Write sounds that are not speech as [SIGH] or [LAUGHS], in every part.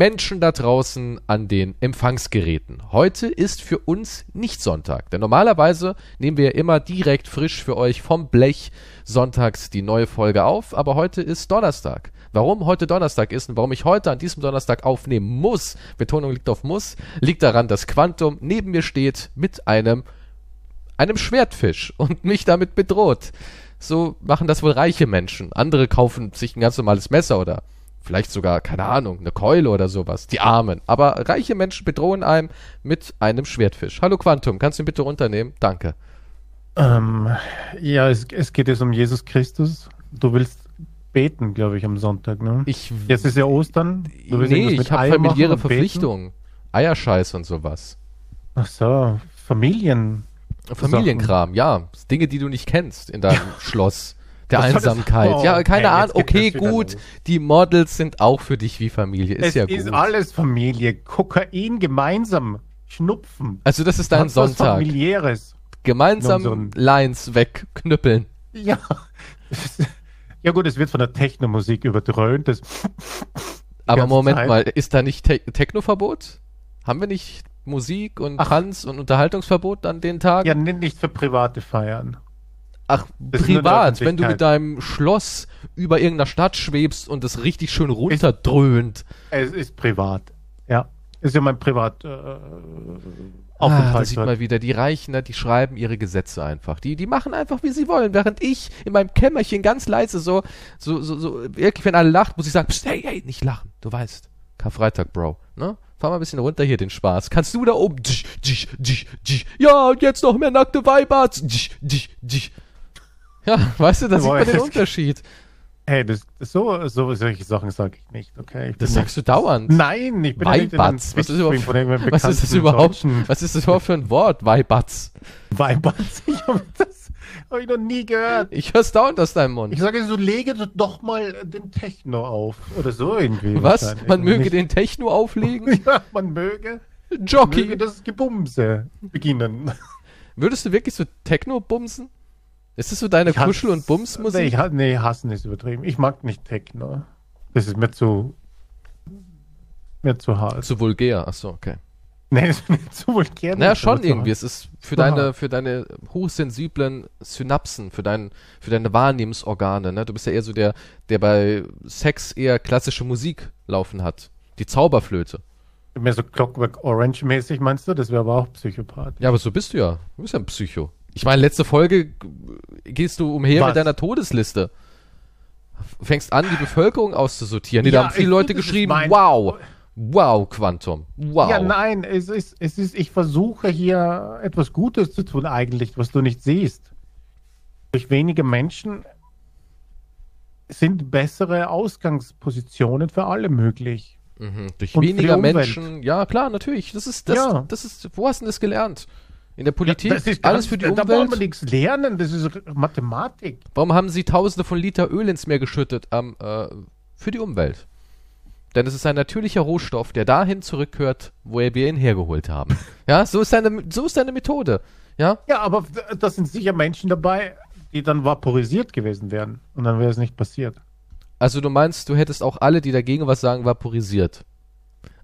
Menschen da draußen an den Empfangsgeräten. Heute ist für uns nicht Sonntag, denn normalerweise nehmen wir immer direkt frisch für euch vom Blech sonntags die neue Folge auf, aber heute ist Donnerstag. Warum heute Donnerstag ist und warum ich heute an diesem Donnerstag aufnehmen muss, Betonung liegt auf muss, liegt daran, dass Quantum neben mir steht mit einem einem Schwertfisch und mich damit bedroht. So machen das wohl reiche Menschen. Andere kaufen sich ein ganz normales Messer oder vielleicht sogar, keine Ahnung, eine Keule oder sowas. Die Armen. Aber reiche Menschen bedrohen einem mit einem Schwertfisch. Hallo Quantum, kannst du ihn bitte runternehmen? Danke. Ähm, ja, es, es geht jetzt um Jesus Christus. Du willst beten, glaube ich, am Sonntag, ne? Ich, Jetzt ist ja Ostern. Du willst nee, ich habe familiäre? Verpflichtungen. Eierscheiß und sowas. Ach so, Familien. Familienkram, ja. Dinge, die du nicht kennst in deinem [LAUGHS] Schloss. Der Was das- Einsamkeit. Oh, ja, keine Ahnung. Okay, das gut. Die Models sind auch für dich wie Familie. Ist es ja ist gut. alles Familie. Kokain gemeinsam. Schnupfen. Also das ist dein was Sonntag. familiäres. Gemeinsam So Lines wegknüppeln. Ja. [LAUGHS] ja gut, es wird von der Technomusik überdröhnt. Das Aber Moment Zeit. mal, ist da nicht Te Technoverbot? Haben wir nicht Musik und Ach. Tanz und Unterhaltungsverbot an den Tagen? ja nicht für private Feiern. Ach, Das privat, wenn du mit deinem Schloss über irgendeiner Stadt schwebst und es richtig schön runterdröhnt. Es ist privat. Ja. Ist ja mein Privat. Äh, Ah, da sieht man wieder, die Reichen, ne, die schreiben ihre Gesetze einfach. Die, die machen einfach, wie sie wollen. Während ich in meinem Kämmerchen ganz leise so, so, so, so, wirklich, wenn alle lacht, muss ich sagen, Psst, hey, hey, nicht lachen. Du weißt. Karfreitag, Bro. Ne? Fahr mal ein bisschen runter hier den Spaß. Kannst du da oben, ja, und jetzt noch mehr nackte Weiber. Ja, weißt du, da sieht man den Unterschied. Hey, das, so, so solche Sachen sage ich nicht, okay? Ich Das sagst du dauernd. Nein, ich bin ja nicht in Weibatz. Was ist, was ist das überhaupt? Was ist das überhaupt für ein Wort? Weibatz. Weibatz. [LAUGHS] Ich habe das hab ich noch nie gehört. Ich hör's dauernd aus deinem Mund. Ich sage so, lege doch mal den Techno auf. Oder so irgendwie. Was? Man möge nicht- den Techno auflegen? [LAUGHS] Ja, man möge, möge Jockey. das Gebumse beginnen. Würdest du wirklich so Techno bumsen? Ist das so deine Ich Kuschel- und Nee, Bumsmusik? ich, ha- nee, hassen ist übertrieben. Ich mag nicht Techno. Das ist mir zu. mir zu hart. Zu vulgär, achso, okay. Nee, das ist mir zu vulgär. Naja, schon irgendwie. Es ist für Aha. deine, für deine hochsensiblen Synapsen, für, dein, für deine Wahrnehmungsorgane, ne? Du bist ja eher so der, der bei Sex eher klassische Musik laufen hat. Die Zauberflöte. Mehr so Clockwork Orange-mäßig, meinst du? Das wäre aber auch Psychopath. Ja, aber so bist du ja. Du bist ja ein Psycho. Ich meine, letzte Folge gehst du umher Was? mit deiner Todesliste. Fängst an, die Bevölkerung auszusortieren. Nee, da Ja, haben viele Leute geschrieben, wow, wow, Quantum, wow. Ja, nein, es ist, es ist, ich versuche hier etwas Gutes zu tun, eigentlich, was du nicht siehst. Durch wenige Menschen sind bessere Ausgangspositionen für alle möglich. Mhm. Durch Und weniger. Menschen, ja klar, natürlich. Das ist, das, Ja. das ist, wo hast du das gelernt? In der Politik, das ist alles ganz- für die Da braucht Umwelt. man nichts lernen, das ist Mathematik. Warum haben sie tausende von Liter Öl ins Meer geschüttet? Ähm, äh, für die Umwelt. Denn es ist ein natürlicher Rohstoff, der dahin zurückgehört, wo wir ihn hergeholt haben. [LAUGHS] ja, so ist deine, so ist deine Methode. Ja, Ja, aber da sind sicher Menschen dabei, die dann vaporisiert gewesen wären. Und dann wäre es nicht passiert. also du meinst, du hättest auch alle, die dagegen was sagen, vaporisiert.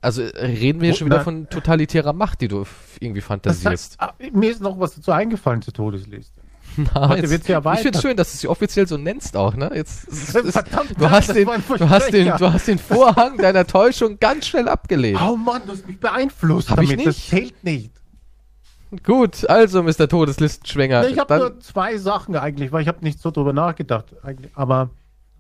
Also äh, reden wir hier schon wieder von totalitärer Macht, die du irgendwie Das fantasierst. heißt, [LAUGHS] ah, mir ist noch was dazu eingefallen zur Todesliste. [LAUGHS] Na, ja ich finde erweitert. schön, dass du sie offiziell so nennst auch, ne? Jetzt, [LAUGHS] es ist, Verdammt, du, hast das den, du, hast den, du hast den Vorhang deiner Täuschung ganz schnell abgelehnt. Oh Mann, du hast mich beeinflusst Hab ich damit. Das nicht. zählt nicht. Gut, also Mr. Todeslistenschwänger. Nee, ich habe nur zwei Sachen eigentlich, weil ich habe nicht so drüber nachgedacht. Aber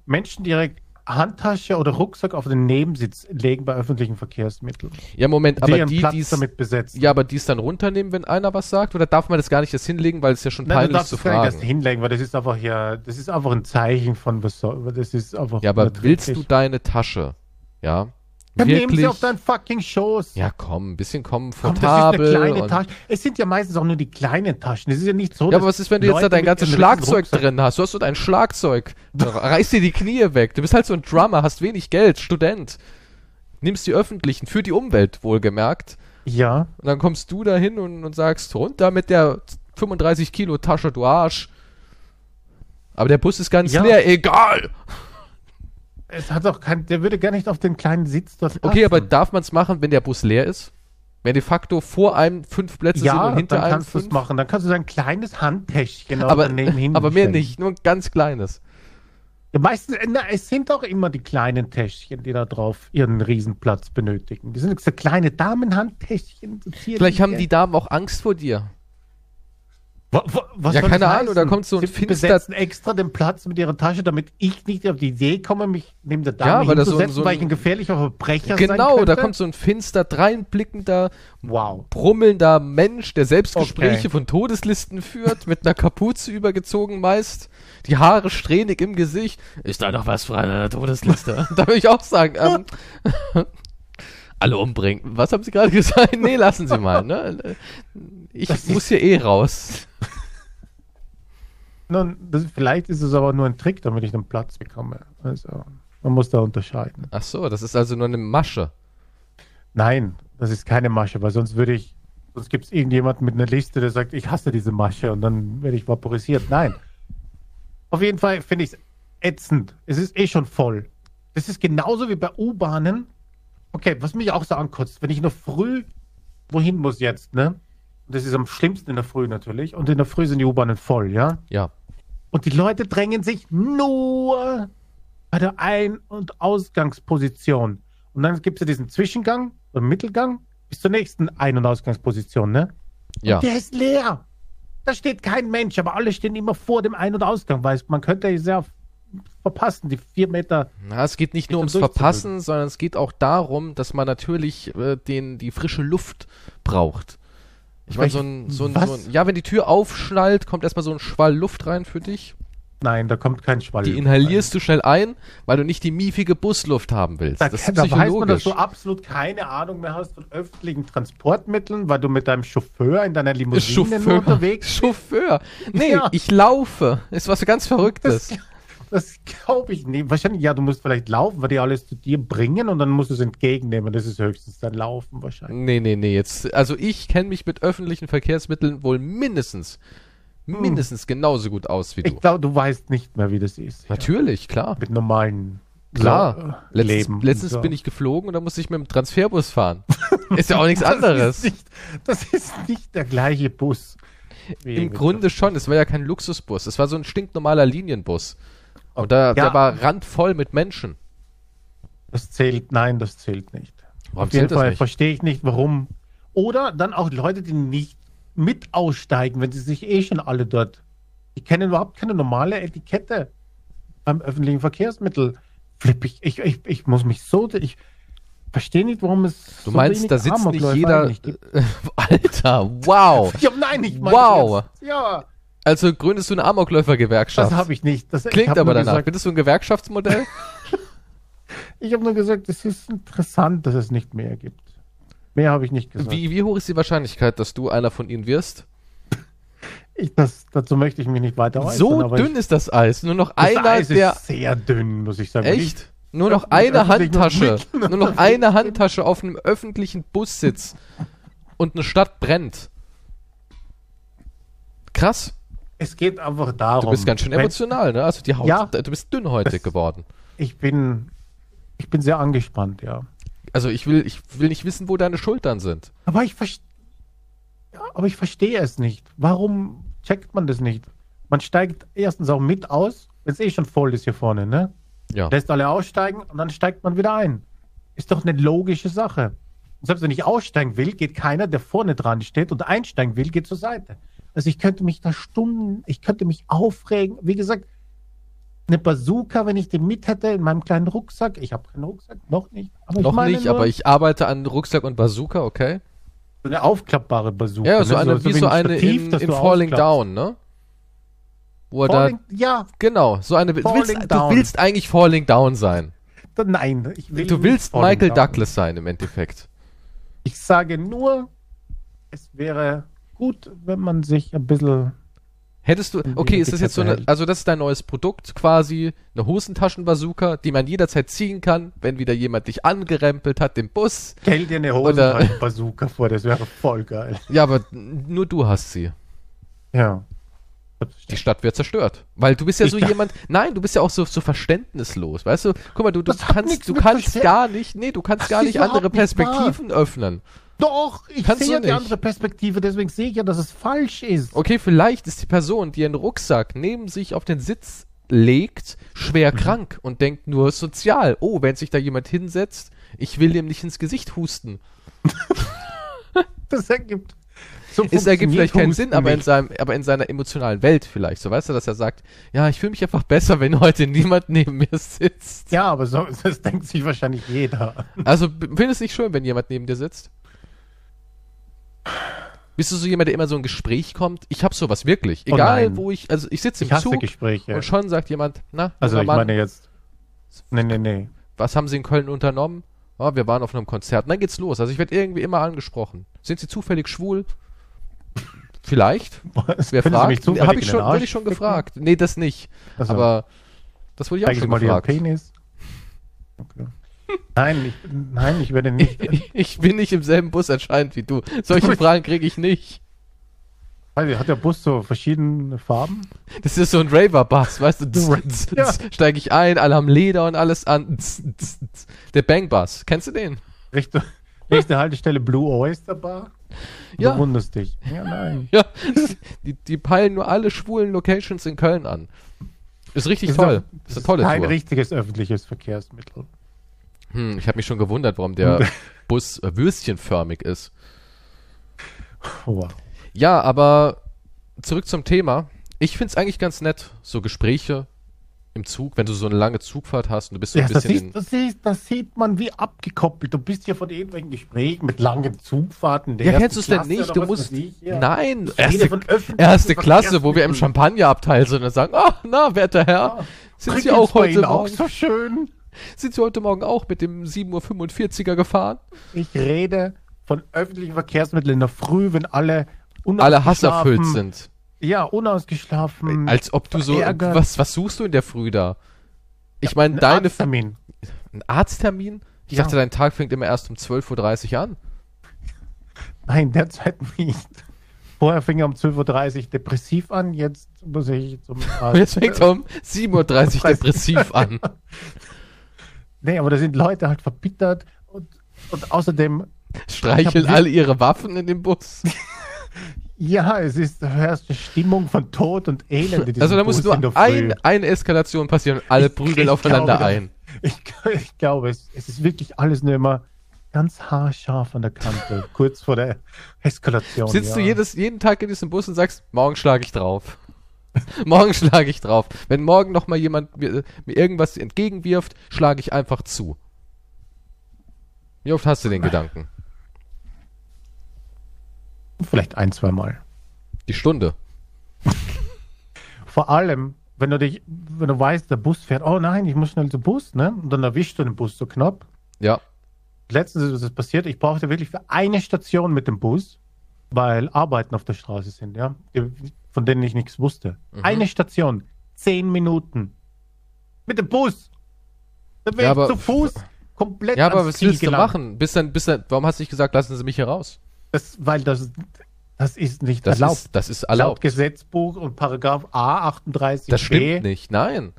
Menschen direkt Handtasche oder Rucksack auf den Nebensitz legen bei öffentlichen Verkehrsmitteln. ja, Moment, aber die, Platz die's, damit besetzen. ja, aber die es dann runternehmen, wenn einer was sagt? Oder darf man das gar nicht erst hinlegen, weil es ja schon Nein, du peinlich darfst zu es gar nicht erst fragen? hinlegen, weil das ist einfach ja, das ist einfach ein Zeichen von was soll, das ist einfach. Ja, aber willst du deine Tasche, ja, Dann nehmen wirklich, sie auf deinen fucking Schoß. ja komm, ein bisschen Komm, komfortabel. das ist eine kleine Tasche. Es sind ja meistens auch nur die kleinen Taschen. Es ist ja nicht so. Ja, aber was ist, wenn du jetzt Leute da dein ganzes Schlagzeug drin hast? Du hast so dein Schlagzeug. [LAUGHS] Reiß dir die Knie weg. Du bist halt so ein Drummer, hast wenig Geld, Student. Nimmst die öffentlichen, für die Umwelt wohlgemerkt. Ja. Und dann kommst du da hin und, und sagst, runter mit der 35 Kilo Tasche, du Arsch. Aber der Bus ist ganz Ja. leer, egal. Es hat auch kein, der würde gar nicht auf den kleinen Sitz dort Okay, aber darf man es machen, wenn der Bus leer ist? Wenn de facto vor einem fünf Plätze sind ja, und hinter dann einem kannst du es fünf? machen. Dann kannst du so ein kleines Handtäschchen Aber, daneben [LAUGHS] hin aber mehr nicht, nur ein ganz kleines. Ja, meistens, na, es sind auch immer die kleinen Täschchen, die da drauf ihren Riesenplatz benötigen. Die sind so kleine Damenhandtäschchen. So. Vielleicht haben die Damen auch Angst vor dir. Wa- wa- was Ja, keine Ahnung, da kommt so ein Sie finster- besetzen extra den Platz mit ihrer Tasche, damit ich nicht auf die Idee komme, mich neben der Dame Ja, weil das so hinzusetzen, so ein- weil ich ein gefährlicher Verbrecher sein Genau, da kommt so ein finster, dreinblickender, Wow. brummelnder Mensch, der Selbstgespräche Okay. von Todeslisten führt, mit einer Kapuze [LAUGHS] übergezogen meist, die Haare strähnig im Gesicht. Ist da noch was für eine Todesliste? [LAUGHS] da würde ich auch sagen, ähm, alle umbringen. Was haben Sie gerade [LAUGHS] gesagt? Nee, lassen Sie mal, ne? Ich Das muss hier eh raus. [LAUGHS] Nun, das, vielleicht ist es aber nur ein Trick, damit ich den Platz bekomme. Also, man muss da unterscheiden. Ach so, das ist also nur eine Masche. Nein, das ist keine Masche, weil sonst würde ich, sonst gibt es irgendjemanden mit einer Liste, der sagt, ich hasse diese Masche und dann werde ich vaporisiert. Nein. Auf jeden Fall finde ich es ätzend. Es ist eh schon voll. Das ist genauso wie bei U-Bahnen. Okay, was mich auch so ankotzt, wenn ich nur früh wohin muss jetzt, ne? Und das ist am schlimmsten in der Früh natürlich. Und in der Früh sind die U-Bahnen voll, ja? Ja. Und die Leute drängen sich nur bei der Ein- und Ausgangsposition. Und dann gibt es ja diesen Zwischengang oder Mittelgang bis zur nächsten Ein- und Ausgangsposition, ne? Ja. Und der ist leer. Da steht kein Mensch, aber alle stehen immer vor dem Ein- und Ausgang, weil man könnte ja sehr verpassen, die vier Meter. Na, es geht nicht nur ums Verpassen, sondern es geht auch darum, dass man natürlich äh, den, die frische Luft braucht. Ich meine, so ein, so, ein, so ein, ja, wenn die Tür aufschnallt, kommt erstmal so ein Schwall Luft rein für dich. Nein, da kommt kein Schwall. Die inhalierst du schnell ein, weil du nicht die miefige Busluft haben willst. Da, das ist da weiß man, dass du absolut keine Ahnung mehr hast von öffentlichen Transportmitteln, weil du mit deinem Chauffeur in deiner Limousine nur unterwegs [LAUGHS] Chauffeur. Nee, Ja. ich laufe. Ist was ganz Verrücktes. Das, das glaube ich nicht. Wahrscheinlich, ja, du musst vielleicht laufen, weil die alles zu dir bringen und dann musst du es entgegennehmen. Das ist höchstens dann Laufen wahrscheinlich. Nee, nee, nee, jetzt, also ich kenne mich mit öffentlichen Verkehrsmitteln wohl mindestens, mindestens genauso gut aus wie du. Ich glaube, du weißt nicht mehr, wie das ist. Natürlich, klar. Ja, mit normalen Klar. so, äh, Letztens, Leben. letztens so. bin ich geflogen und da musste ich mit dem Transferbus fahren. [LAUGHS] Ist ja auch nichts Das anderes. Ist nicht, das ist nicht der gleiche Bus. Im Grunde schon. Es war ja kein Luxusbus. Es war so ein stinknormaler Linienbus. Und da, Ja. der war randvoll mit Menschen. Das zählt, nein, das zählt nicht. Warum Auf jeden zählt das Fall verstehe ich nicht, warum. Oder dann auch Leute, die nicht mit aussteigen, wenn sie sich eh schon alle dort. Die kennen überhaupt keine normale Etikette beim öffentlichen Verkehrsmittel. Flipp ich, ich, ich, ich muss mich so, ich verstehe nicht, warum es. Du meinst, wenig da sitzt nicht jeder. [LAUGHS] Alter, wow. [LAUGHS] Ja, nein, ich meine Wow. Jetzt, ja, Also gründest du eine Amokläufer-Gewerkschaft. das habe ich nicht. Das, ich Klingt hab aber danach. Gesagt, Findest du ein Gewerkschaftsmodell? [LAUGHS] ich habe nur gesagt, es ist interessant, dass es nicht mehr gibt. Mehr habe ich nicht gesagt. wie, wie hoch ist die Wahrscheinlichkeit, dass du einer von ihnen wirst? Ich, das, dazu möchte ich mich nicht weiter äußern. so dünn ich, ist das Eis. Nur noch das einer, Eis der. ist sehr dünn, muss ich sagen. Echt? Nur noch eine Handtasche. [LAUGHS] Nur noch eine Handtasche auf einem öffentlichen Bussitz. Und eine Stadt brennt. Krass. Es geht einfach darum. Du bist ganz schön emotional, ne? Also die Haut, Ja. du bist dünnhäutig geworden. Ich bin, ich bin sehr angespannt, ja. Also ich will, ich will nicht wissen, wo deine Schultern sind. Aber ich verstehe, ja, aber ich verstehe es nicht. Warum checkt man das nicht? Man steigt erstens auch mit aus, wenn es eh schon voll ist hier vorne, ne? Ja. Lässt alle aussteigen und dann steigt man wieder ein. Ist doch eine logische Sache. Und selbst wenn ich aussteigen will, geht keiner, der vorne dran steht und einsteigen will, geht zur Seite. Also ich könnte mich da Stunden, ich könnte mich aufregen. Wie gesagt, eine Bazooka, wenn ich die mit hätte in meinem kleinen Rucksack. Ich habe keinen Rucksack, noch nicht. Aber Noch nicht, nur aber ich arbeite an Rucksack und Bazooka, okay? so eine aufklappbare Bazooka. Ja, so ne? eine, wie so ein eine Stativ, in, in Falling aufklappst. Down, ne? Wo er Falling, da, ja, genau, so eine, du Falling willst, du willst eigentlich Falling Down sein. nein. Ich will Du willst Michael Down. Douglas sein im Endeffekt. Ich sage nur, es wäre gut, wenn man sich ein bisschen Hättest du, okay, ist das jetzt so eine, also das ist dein neues Produkt quasi, eine Hosentaschenbazooka, die man jederzeit ziehen kann, wenn wieder jemand dich angerempelt hat, im Bus. Stell dir eine Oder- Hosentasche-Bazooka vor, das wäre voll geil. Ja, aber nur du hast sie. Ja. Die Stadt wird zerstört. Weil du bist ja Die so jemand, nein, du bist ja auch so, so verständnislos, weißt du? Guck mal, du, du Das kannst, du kannst gar nicht, nee, du kannst Das gar nicht andere nicht wahr. Perspektiven öffnen. Doch, ich Kannst sehe ja die andere Perspektive, deswegen sehe ich ja, dass es falsch ist. Okay, vielleicht ist die Person, die einen Rucksack neben sich auf den Sitz legt, schwer Mhm. krank und denkt nur sozial. Oh, wenn sich da jemand hinsetzt, ich will dem nicht ins Gesicht husten. [LAUGHS] Das ergibt. So Es ergibt vielleicht keinen Sinn, aber in, seinem, aber in seiner emotionalen Welt vielleicht. So weißt du, dass er sagt, ja, ich fühle mich einfach besser, wenn heute niemand neben mir sitzt. Ja, aber so, [LAUGHS] das denkt sich wahrscheinlich jeder. Also findest du nicht schön, wenn jemand neben dir sitzt? Bist du so jemand, der immer so ein Gespräch kommt? Ich habe sowas wirklich. Oh Egal, nein. wo ich, also ich sitze im Ich Zug Gespräche. und schon sagt jemand, na, Also ich Mann, meine jetzt. Nee, nee, nee. was haben Sie in Köln unternommen? Oh, wir waren auf einem Konzert. Und dann geht's los. Also ich werde irgendwie immer angesprochen. Sind Sie zufällig schwul? Vielleicht. [LAUGHS] Was? Wer Können fragt? Habe ich schon, wurde ich schon gefragt. Nee, das nicht. Also, Aber das wurde ich auch schon mal gefragt. Penis. Okay. Nein, ich, nein, ich werde nicht. Ich bin nicht im selben Bus anscheinend wie du. Solche Fragen kriege ich nicht. Ich, Hat der Bus so verschiedene Farben? Das ist so ein Raver-Bus, weißt du? Tz, [LAUGHS] Ja. Steige ich ein, alle haben Leder und alles an. Tz, tz, tz. Der Bang-Bus, kennst du den? Richtung, nächste Haltestelle Blue Oyster Bar? Ja. Du wunderst dich. Ja, nein. Ja, die, die peilen nur alle schwulen Locations in Köln an. Ist richtig Ist toll. doch- ist eine tolle kein Tour. richtiges öffentliches Verkehrsmittel. Hm, ich habe mich schon gewundert, warum der [LAUGHS] Bus äh, würstchenförmig ist. Oh, wow. Ja, aber zurück zum Thema. Ich find's eigentlich ganz nett, so Gespräche im Zug, wenn du so eine lange Zugfahrt hast und du bist so Ja, ein das, bisschen in, ist, das, ist, das sieht man wie abgekoppelt. Du bist ja von irgendwelchen Gesprächen mit langen Zugfahrten. der Ja, kennst du es denn nicht? Du musst. ich, ja. Nein, erste, erste Klasse, wo wir im. Champagnerabteil sind und sagen, ah, na, werter Herr, sind Sie auch heute Ihnen auch Morgen, so schön? Sind Sie heute Morgen auch mit dem 7.45er gefahren? Ich rede von öffentlichen Verkehrsmitteln in der Früh, wenn alle Alle hasserfüllt unausgeschlafen- sind. Ja, unausgeschlafen. Als ob du so, was, was suchst du in der Früh da? Ich meine, Ein deine, Arzttermin. ein Arzttermin? Ich Ja. dachte, dein Tag fängt immer erst um 12.30 Uhr an. Nein, derzeit nicht. Vorher fing er um 12.30 Uhr depressiv an, jetzt muss ich zum Und [LAUGHS] jetzt fängt er um 7.30 Uhr [LAUGHS] depressiv an. [LAUGHS] Nee, aber da sind Leute halt verbittert und, und außerdem, Streicheln alle ihre Waffen in dem Bus. [LAUGHS] ja, es ist eine Stimmung von Tod und Elend. in Also da muss Bus nur ein, eine Eskalation passieren und alle prügeln aufeinander glaube, ein. Ich, ich glaube, es, es ist wirklich alles nur immer ganz haarscharf an der Kante, [LAUGHS] kurz vor der Eskalation. Sitzt ja. du jedes, jeden Tag in diesem Bus und sagst, morgen schlage ich drauf. [LAUGHS] morgen schlage ich drauf. Wenn morgen noch mal jemand mir, mir irgendwas entgegenwirft, schlage ich einfach zu. Wie oft hast du den Gedanken? Vielleicht ein, zwei Mal. Die Stunde. [LAUGHS] Vor allem, wenn du dich, wenn du weißt, der Bus fährt, oh nein, ich muss schnell zum Bus, ne? Und dann erwischst du den Bus so knapp. Ja. Letztens ist das passiert, ich brauchte wirklich für eine Station mit dem Bus, weil Arbeiten auf der Straße sind, ja, von denen ich nichts wusste. Mhm. Eine Station, zehn Minuten. Mit dem Bus. Da Ja, wäre aber- ich zu Fuß komplett Ja, aber was Ziel willst du machen? Bis dann, bis dann, warum hast du nicht gesagt, lassen Sie mich hier raus? Das, weil das, das ist nicht Das erlaubt. ist, das ist Laut erlaubt. Gesetzbuch und Paragraph A 38 Das stimmt nicht. Nein.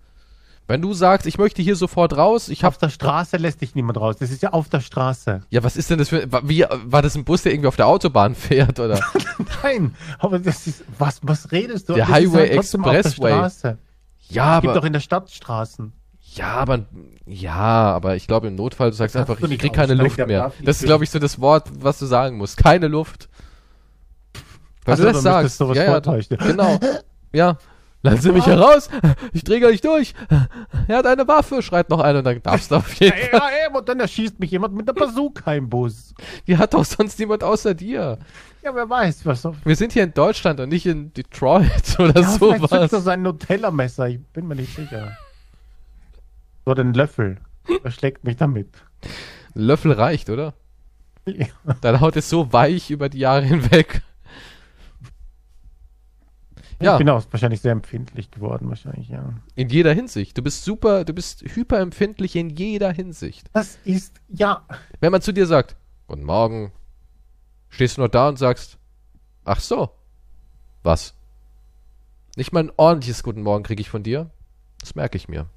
Wenn du sagst, ich möchte hier sofort raus, ich hab, Auf der Straße lässt dich niemand raus. Das ist ja auf der Straße. ja, was ist denn das für, wie, war das ein Bus, der irgendwie auf der Autobahn fährt, oder? [LAUGHS] Nein, aber das ist, was, was redest du? Der Das Highway der Expressway. Straße. Ja, Es gibt aber, doch in der Stadt Straßen. ja, aber, ja, aber ich glaube im Notfall, du sagst Das einfach, ich krieg keine Luft mehr. Das ist, glaube ich, so das Wort, was du sagen musst. Keine Luft. Wenn Ach so, du das sagst, ja, ja, genau. [LAUGHS] Ja. Lassen Sie mich heraus! Ich drehe gar nicht durch! Er hat eine Waffe, schreit noch einer und dann darfst du auf jeden Fall. Ja, ja, und dann erschießt mich jemand mit der Bazooka im Bus. Die hat doch sonst niemand außer dir. Ja, wer weiß, was so. Wir sind hier in Deutschland und nicht in Detroit [LAUGHS] oder Ja, vielleicht zückt er sowas. sein Nutella-Messer, ich bin mir nicht sicher. So den Löffel. Er schlägt mich damit. Löffel reicht, oder? Ja. Deine Haut ist so weich über die Jahre hinweg. Ja. Ich bin auch wahrscheinlich sehr empfindlich geworden, wahrscheinlich, ja. In jeder Hinsicht. Du bist super, du bist hyperempfindlich in jeder Hinsicht. Das ist, ja, Wenn man zu dir sagt, Guten Morgen, stehst du nur da und sagst, ach so, was? Nicht mal ein ordentliches Guten Morgen kriege ich von dir. Das merke ich mir.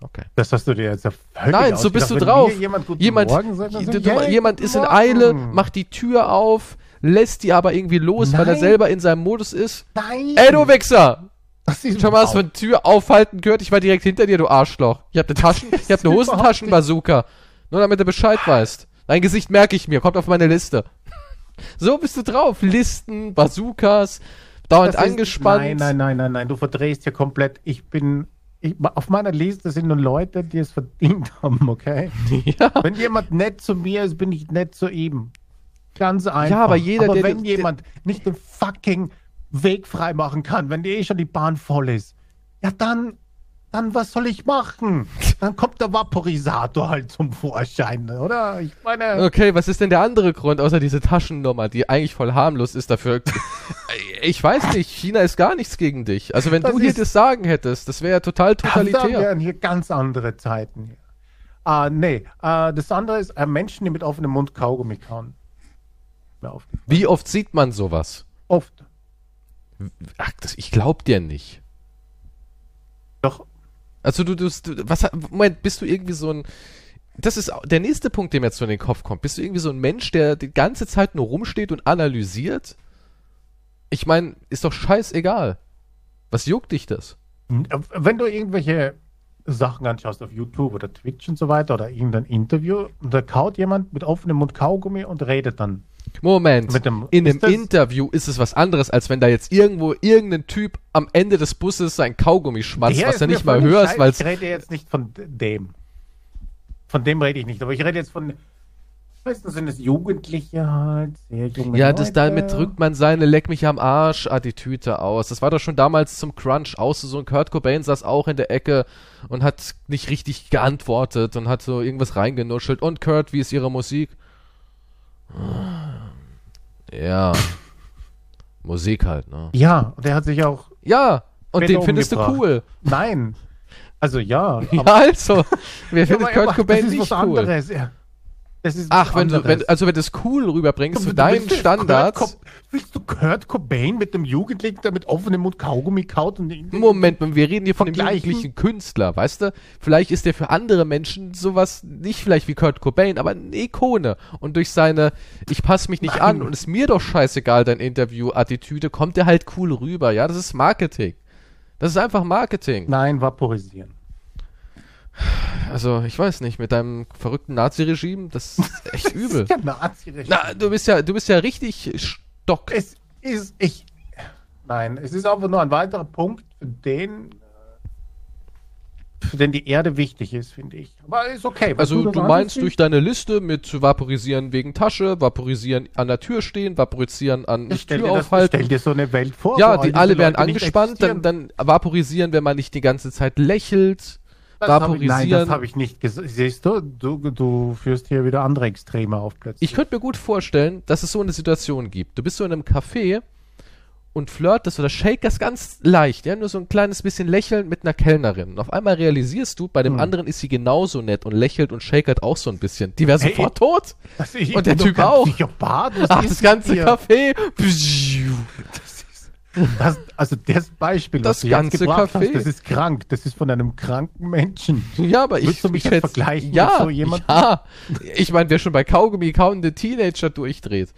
Okay. Das hast du dir jetzt ja völlig Nein, so bist du drauf. Jemand Jemand, sagt, ist in. Eile, macht die Tür auf, lässt die aber irgendwie los, weil er Nein. selber in seinem Modus ist. Nein! Ey, du Wichser! das ist Schon mal was von Tür aufhalten gehört? Ich war direkt hinter dir, du Arschloch. Ich hab eine Taschen, ich hab überhaupt Hosentaschenbazooka. Nur damit du Bescheid weißt. Dein Gesicht merke ich mir, kommt auf meine Liste. So bist du drauf. Listen, Bazookas, dauernd Das ist- angespannt. Nein, nein, nein, nein, nein, du verdrehst hier komplett. Ich bin, ich, auf meiner Liste sind nur Leute, die es verdient [LAUGHS] haben, okay? Ja. Wenn jemand nett zu mir ist, bin ich nett zu ihm. Ganz einfach. aber jeder, aber der- wenn der- jemand nicht den fucking Weg frei machen kann, wenn eh schon die Bahn voll ist, ja dann, dann was soll ich machen? Dann kommt der Vaporisator halt zum Vorschein, oder? Ich meine, Okay, was ist denn der andere Grund, außer diese Taschennummer, die eigentlich voll harmlos ist dafür? [LAUGHS] ich weiß nicht, China ist gar nichts gegen dich. Also wenn Das du hier das Sagen hättest, das wäre ja total totalitär. wären hier ganz andere Zeiten. Ah, nee, äh, das andere ist äh, Menschen, die mit offenem Mund Kaugummi kauen. Mir aufgefallen. Wie oft sieht man sowas? Oft. Ach, das, ich glaub dir nicht. Doch, Also du, du, du was, Moment, bist du irgendwie so ein, das ist der nächste Punkt, der mir jetzt so in den Kopf kommt. Bist du irgendwie so ein Mensch, der die ganze Zeit nur rumsteht und analysiert? Ich meine, ist doch scheißegal. Was juckt dich das? Wenn du irgendwelche Sachen anschaust auf YouTube oder Twitch und so weiter oder irgendein Interview da kaut jemand mit offenem Mund Kaugummi und redet dann. Moment, Mit dem- in einem Interview ist es was anderes, als wenn da jetzt irgendwo irgendein Typ am Ende des Busses sein Kaugummi schmatzt, was du nicht mal hörst, weil Ich rede jetzt nicht von dem. Von dem rede ich nicht, aber ich rede jetzt von. Meistens sind es Jugendliche halt, sehr junge Ja, Leute. das damit drückt man seine Leck mich am Arsch Attitüde aus. Das war doch schon damals zum Crunch aus. So ein Kurt Cobain saß auch in der Ecke und hat nicht richtig geantwortet und hat so irgendwas reingenuschelt. Und Kurt, wie ist ihre Musik? Ja. Musik halt, ne? Ja, und der hat sich auch. Ja, und den findest du umgebracht. cool. Nein. Also ja. [LAUGHS] Ja, also. Wer findet Kurt Cobain nicht cool? anderes. Ja. Ach, wenn du, wenn, also wenn du es cool rüberbringst zu deinen Standards. Kurt willst du Kurt Cobain mit dem Jugendlichen, der mit offenem Mund Kaugummi kaut? Und Moment, wir reden hier von dem jugendlichen Künstler, weißt du? Vielleicht ist der für andere Menschen sowas, nicht vielleicht wie Kurt Cobain, aber eine Ikone. Und durch seine, ich passe mich nicht Nein. an und ist mir doch scheißegal, dein Interview-Attitüde, kommt der halt cool rüber. Ja, das ist Marketing. Das ist einfach Marketing. Nein, vaporisieren. Also, ich weiß nicht, mit deinem verrückten Nazi-Regime, das ist [LAUGHS] echt übel. Ja, Nazi-Regime. Na, du bist ja, du bist ja richtig Stock. Es ist, ich, nein, es ist einfach nur ein weiterer Punkt, für den, äh, für den die Erde wichtig ist, finde ich. Aber ist okay. was Also du anders meinst durch deine Liste mit Vaporisieren wegen Tasche, Vaporisieren an der Tür stehen, Vaporisieren an stell, Tür aufhalten. stell dir so eine Welt vor. Ja, die all alle werden angespannt, dann, dann vaporisieren, wenn man nicht die ganze Zeit lächelt. Ich, nein, das habe ich nicht gesagt. Siehst du, du, du führst hier wieder andere Extreme auf plötzlich. Ich könnte mir gut vorstellen, dass es so eine Situation gibt. Du bist so in einem Café und flirtest oder shakerst ganz leicht, ja, nur so ein kleines bisschen lächeln mit einer Kellnerin. Und auf einmal realisierst du, bei dem Hm. anderen ist sie genauso nett und lächelt und shakert auch so ein bisschen. Die wäre Hey, sofort tot. Ich und der Typ auch. Ach, das ganze dir? Café. Das, also das Beispiel, Das was du ganze jetzt gebracht Café. hast, das ist krank. Das ist von einem kranken Menschen. Ja, aber ich, Willst du mich ich jetzt vergleichen mit ja, so jemandem? Ja, ich meine, wer schon bei Kaugummi kauende Teenager durchdreht,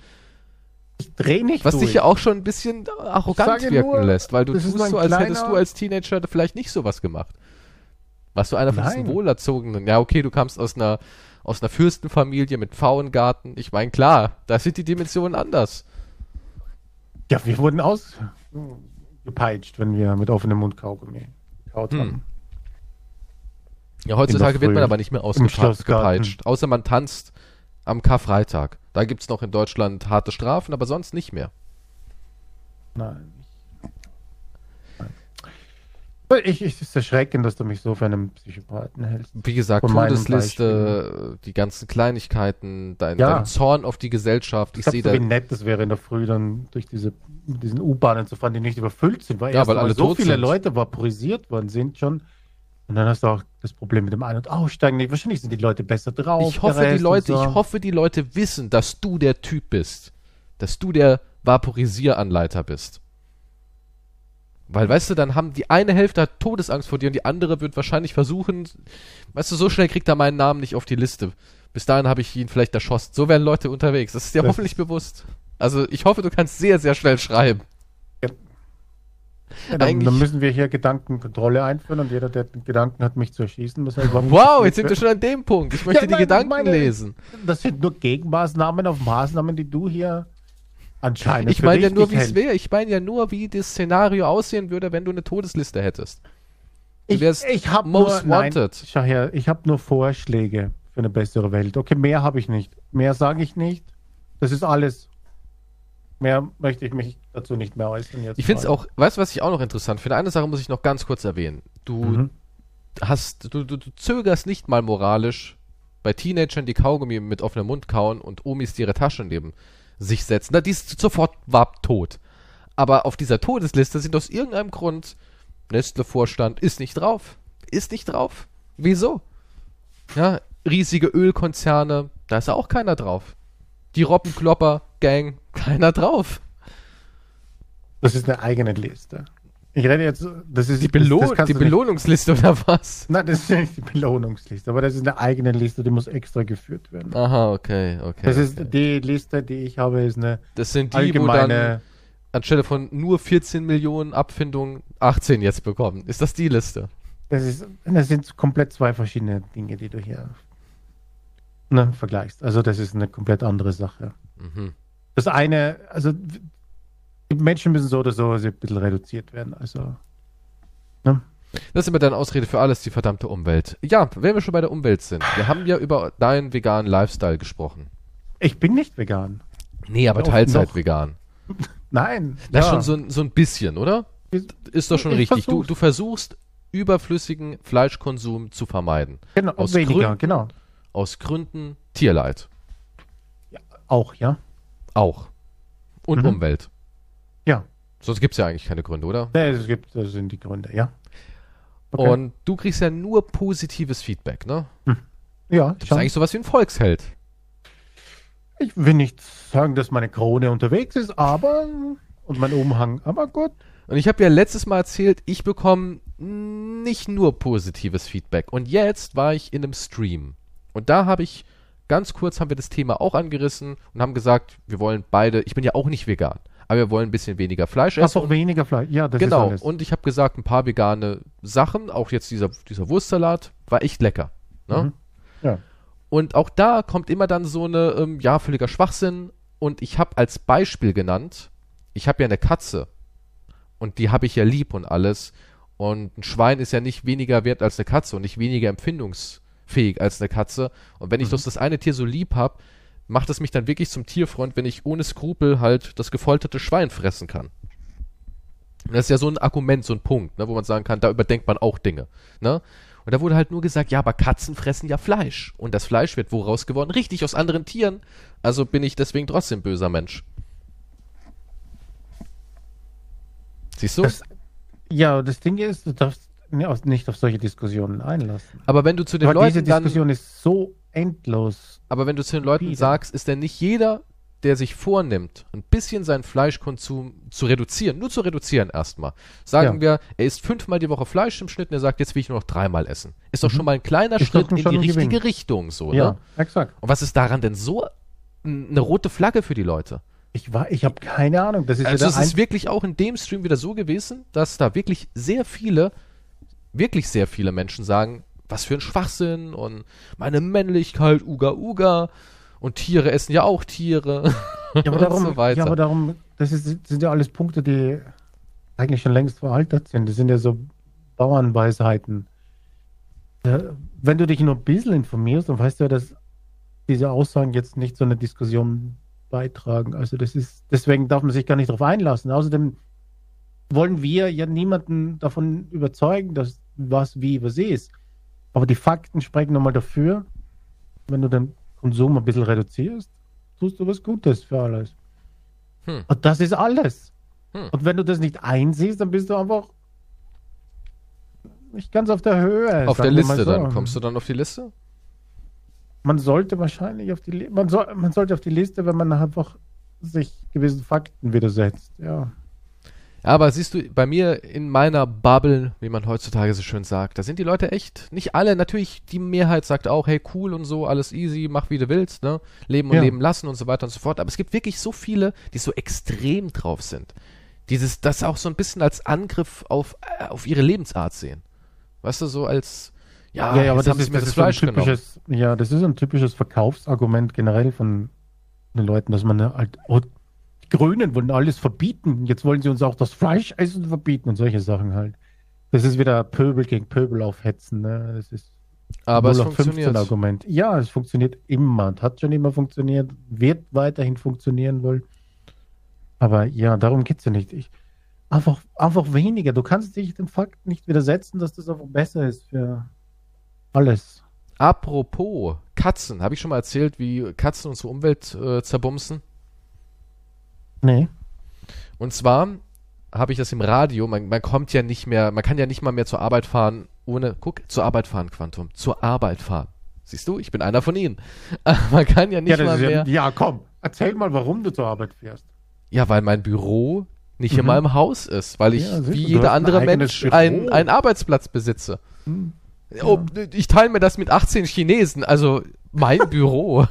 Ich dreh nicht was durch. dich ja auch schon ein bisschen arrogant wirken nur, lässt, weil du das tust so, als hättest du als Teenager vielleicht nicht sowas gemacht. Warst du einer von diesen wohlerzogenen? Ja, okay, du kamst aus einer aus einer Fürstenfamilie mit Pfauengarten. Ich meine, klar, da sind die Dimensionen anders. Ja, wir wurden ausgepeitscht, wenn wir mit offenem Mund Kaugummi gekaut Hm. haben. Ja, heutzutage wird man aber nicht mehr ausgepeitscht, außer man tanzt am Karfreitag. Da gibt's noch in Deutschland harte Strafen, aber sonst nicht mehr. Nein. Ich, ich, es ist erschreckend, dass du mich so für einen Psychopathen hältst. Wie gesagt, Todesliste, die ganzen Kleinigkeiten, dein, Ja. dein Zorn auf die Gesellschaft. Ich Ich sehe sehe da. so, wie nett das wäre, in der Früh dann durch diese mit diesen U-Bahnen zu fahren, die nicht überfüllt sind, weil, Ja, weil alle so viele sind. Leute vaporisiert worden sind schon. Und dann hast du auch das Problem mit dem Ein- und Aussteigen. Wahrscheinlich sind die Leute besser drauf. Ich hoffe, die Leute, so. ich hoffe, die Leute wissen, dass du der Typ bist. Dass du der Vaporisieranleiter bist. Weil, weißt du, dann haben die eine Hälfte hat Todesangst vor dir und die andere wird wahrscheinlich versuchen, weißt du, so schnell kriegt er meinen Namen nicht auf die Liste. Bis dahin habe ich ihn vielleicht erschossen. So werden Leute unterwegs. Das ist dir Das- hoffentlich bewusst. Also ich hoffe, du kannst sehr, sehr schnell schreiben. Ja, dann, dann müssen wir hier Gedankenkontrolle einführen und jeder, der den Gedanken hat, mich zu erschießen, muss halt Wow, jetzt sind wir schon an dem Punkt. Ich möchte Ja, die nein, Gedanken meine- lesen. Das sind nur Gegenmaßnahmen auf Maßnahmen, die du hier anscheinend Ich meine ja nur, wie es wäre. Ich meine ja nur, wie das Szenario aussehen würde, wenn du eine Todesliste hättest. Du Ich, wärst ich habe most nur, wanted. Nein, schau her, ich habe nur Vorschläge für eine bessere Welt. Okay, mehr habe ich nicht. Mehr sage ich nicht. Das ist alles. Mehr möchte ich mich dazu nicht mehr äußern jetzt. Ich finde es auch, weißt du, was ich auch noch interessant finde? Eine Sache muss ich noch ganz kurz erwähnen. Du Mhm. hast, du, du, du zögerst nicht mal moralisch bei Teenagern, die Kaugummi mit offenem Mund kauen und Omis, die ihre Tasche neben sich setzen. Na, die ist sofort war tot. Aber auf dieser Todesliste sind aus irgendeinem Grund Nestle-Vorstand ist nicht drauf. Ist nicht drauf. Wieso? Ja, riesige Ölkonzerne, da ist auch keiner drauf. Die Robbenklopper-Gang, [LAUGHS] keiner drauf. Das ist eine eigene Liste. Ich rede jetzt. Das ist Die, Belo das, das die du nicht- Belohnungsliste oder was? Nein, das ist nicht die Belohnungsliste, aber das ist eine eigene Liste, die muss extra geführt werden. Aha, okay, okay. Das ist okay. die Liste, die ich habe, ist eine Das sind die, wo dann allgemeine. anstelle von nur 14 Millionen Abfindungen 18 jetzt bekommen. Ist das die Liste? Das, ist, das sind komplett zwei verschiedene Dinge, die du hier ne, vergleichst. Also das ist eine komplett andere Sache. Mhm. Das eine, also Menschen müssen so oder so ein bisschen reduziert werden. Also ne? Das ist immer deine Ausrede für alles, die verdammte Umwelt. Ja, wenn wir schon bei der Umwelt sind. Wir haben ja über deinen veganen Lifestyle gesprochen. ich bin nicht vegan. Nee, aber Teilzeit noch. vegan. [LAUGHS] Nein. Das ist ja. schon so ein, so ein bisschen, oder? Ist doch schon Ich richtig. Du, du versuchst, überflüssigen Fleischkonsum zu vermeiden. genau, aus weniger, Gründen- genau. Aus Gründen Tierleid. Auch, ja. Auch. Und Mhm. Umwelt. Ja. Sonst gibt es ja eigentlich keine Gründe, oder? Nee, es gibt, das sind die Gründe, ja. Okay. Und du kriegst ja nur positives Feedback, ne? ja, Du bist schon. eigentlich sowas wie ein Volksheld. Ich will nicht sagen, dass meine Krone unterwegs ist, aber und mein Umhang, aber gut. Und ich habe ja letztes Mal erzählt, ich bekomme nicht nur positives Feedback. Und jetzt war ich in einem Stream. Und da habe ich, ganz kurz haben wir das Thema auch angerissen und haben gesagt, wir wollen beide, ich bin ja auch nicht vegan, aber wir wollen ein bisschen weniger Fleisch essen. auch weniger Fleisch. Ja, das genau. ist alles. Und ich habe gesagt, ein paar vegane Sachen, auch jetzt dieser, dieser Wurstsalat, war echt lecker. Ne? Mhm. Ja. Und auch da kommt immer dann so eine, ähm, ja, völliger Schwachsinn. Und ich habe als Beispiel genannt, ich habe ja eine Katze. Und die habe ich ja lieb und alles. Und ein Schwein ist ja nicht weniger wert als eine Katze und nicht weniger empfindungsfähig als eine Katze. Und wenn ich das, das eine Tier so lieb habe, macht es mich dann wirklich zum Tierfreund, wenn ich ohne Skrupel halt das gefolterte Schwein fressen kann. Das ist ja so ein Argument, so ein Punkt, ne, wo man sagen kann, da überdenkt man auch Dinge. Ne? Und da wurde halt nur gesagt, ja, aber Katzen fressen ja Fleisch. Und das Fleisch wird woraus gewonnen? Richtig, aus anderen Tieren. Also bin ich deswegen trotzdem böser Mensch. Siehst du? Das, ja, das Ding ist, du darfst nicht auf solche Diskussionen einlassen. aber wenn du zu den Aber diese Leuten dann, Diskussion ist so endlos. aber wenn du zu den Leuten Wieder. sagst, ist denn nicht jeder, der sich vornimmt, ein bisschen seinen Fleischkonsum zu reduzieren, nur zu reduzieren erstmal. Sagen Ja. wir, er isst fünfmal die Woche Fleisch im Schnitt und er sagt, jetzt will ich nur noch dreimal essen. Ist doch schon mal ein kleiner Mhm. Ist Schritt in die richtige Gewinn. Richtung, so, Ja, ne? exakt. Und was ist daran denn so eine rote Flagge für die Leute? Ich, war- ich habe keine Ahnung. Das ist Also es ist wirklich auch in dem Stream wieder so gewesen, dass da wirklich sehr viele, wirklich sehr viele Menschen sagen, was für ein Schwachsinn und meine Männlichkeit, uga uga und Tiere essen ja auch Tiere Ja, aber [LAUGHS] darum, so weiter. ja, aber darum, das ist, sind ja alles Punkte, die eigentlich schon längst veraltet sind. Das sind ja so Bauernweisheiten. Wenn du dich nur ein bisschen informierst, dann weißt du ja, dass diese Aussagen jetzt nicht zu einer Diskussion beitragen. Also das ist, deswegen darf man sich gar nicht darauf einlassen. Außerdem wollen wir ja niemanden davon überzeugen, dass was wie was ist. Aber die Fakten sprechen nochmal dafür, wenn du den Konsum ein bisschen reduzierst, tust du was Gutes für alles. Hm. Und das ist alles. Hm. Und wenn du das nicht einsiehst, dann bist du einfach nicht ganz auf der Höhe. auf der Liste so. dann. Kommst du dann auf die Liste? Man sollte wahrscheinlich auf die man, soll, man sollte auf die Liste, wenn man einfach sich gewissen Fakten widersetzt. Ja. Aber siehst du, bei mir in meiner Bubble, wie man heutzutage so schön sagt, da sind die Leute echt, nicht alle, natürlich die Mehrheit sagt auch, hey cool und so, alles easy, mach wie du willst, ne? Leben und Ja. leben lassen und so weiter und so fort. Aber es gibt wirklich so viele, die so extrem drauf sind. Dieses, das auch so ein bisschen als Angriff auf, äh, auf ihre Lebensart sehen. Weißt du, so als, ja, Ja, ja, aber das ist, mir das das ist ein Fleisch genommen. typisches, ja, das ist ein typisches Verkaufsargument generell von den Leuten, dass man halt, Grünen wollen alles verbieten, jetzt wollen sie uns auch das Fleischessen verbieten und solche Sachen halt. Das ist wieder Pöbel gegen Pöbel aufhetzen, ne? Das ist Aber es 0815 funktioniert. Argument. Ja, es funktioniert immer, hat schon immer funktioniert, wird weiterhin funktionieren wohl. Aber ja, darum geht's ja nicht. Ich, einfach, einfach weniger. Du kannst dich dem Fakt nicht widersetzen, dass das einfach besser ist für alles. Apropos Katzen, habe ich schon mal erzählt, wie Katzen unsere Umwelt äh, zerbumsen? Nee. Und zwar habe ich das im Radio, man, man kommt ja nicht mehr, man kann ja nicht mal mehr zur Arbeit fahren, ohne, guck, zur Arbeit fahren, Quantum, zur Arbeit fahren. Siehst du, ich bin einer von ihnen. [LAUGHS] man kann ja nicht Ja, mal ja, mehr, ja, komm, erzähl mal, warum du zur Arbeit fährst. ja, weil mein Büro nicht in Mhm. meinem Haus ist, weil ich Ja, wie jeder andere Mensch einen, einen Arbeitsplatz besitze. Oh, ich teile mir das mit 18 Chinesen, also mein [LAUGHS] Büro.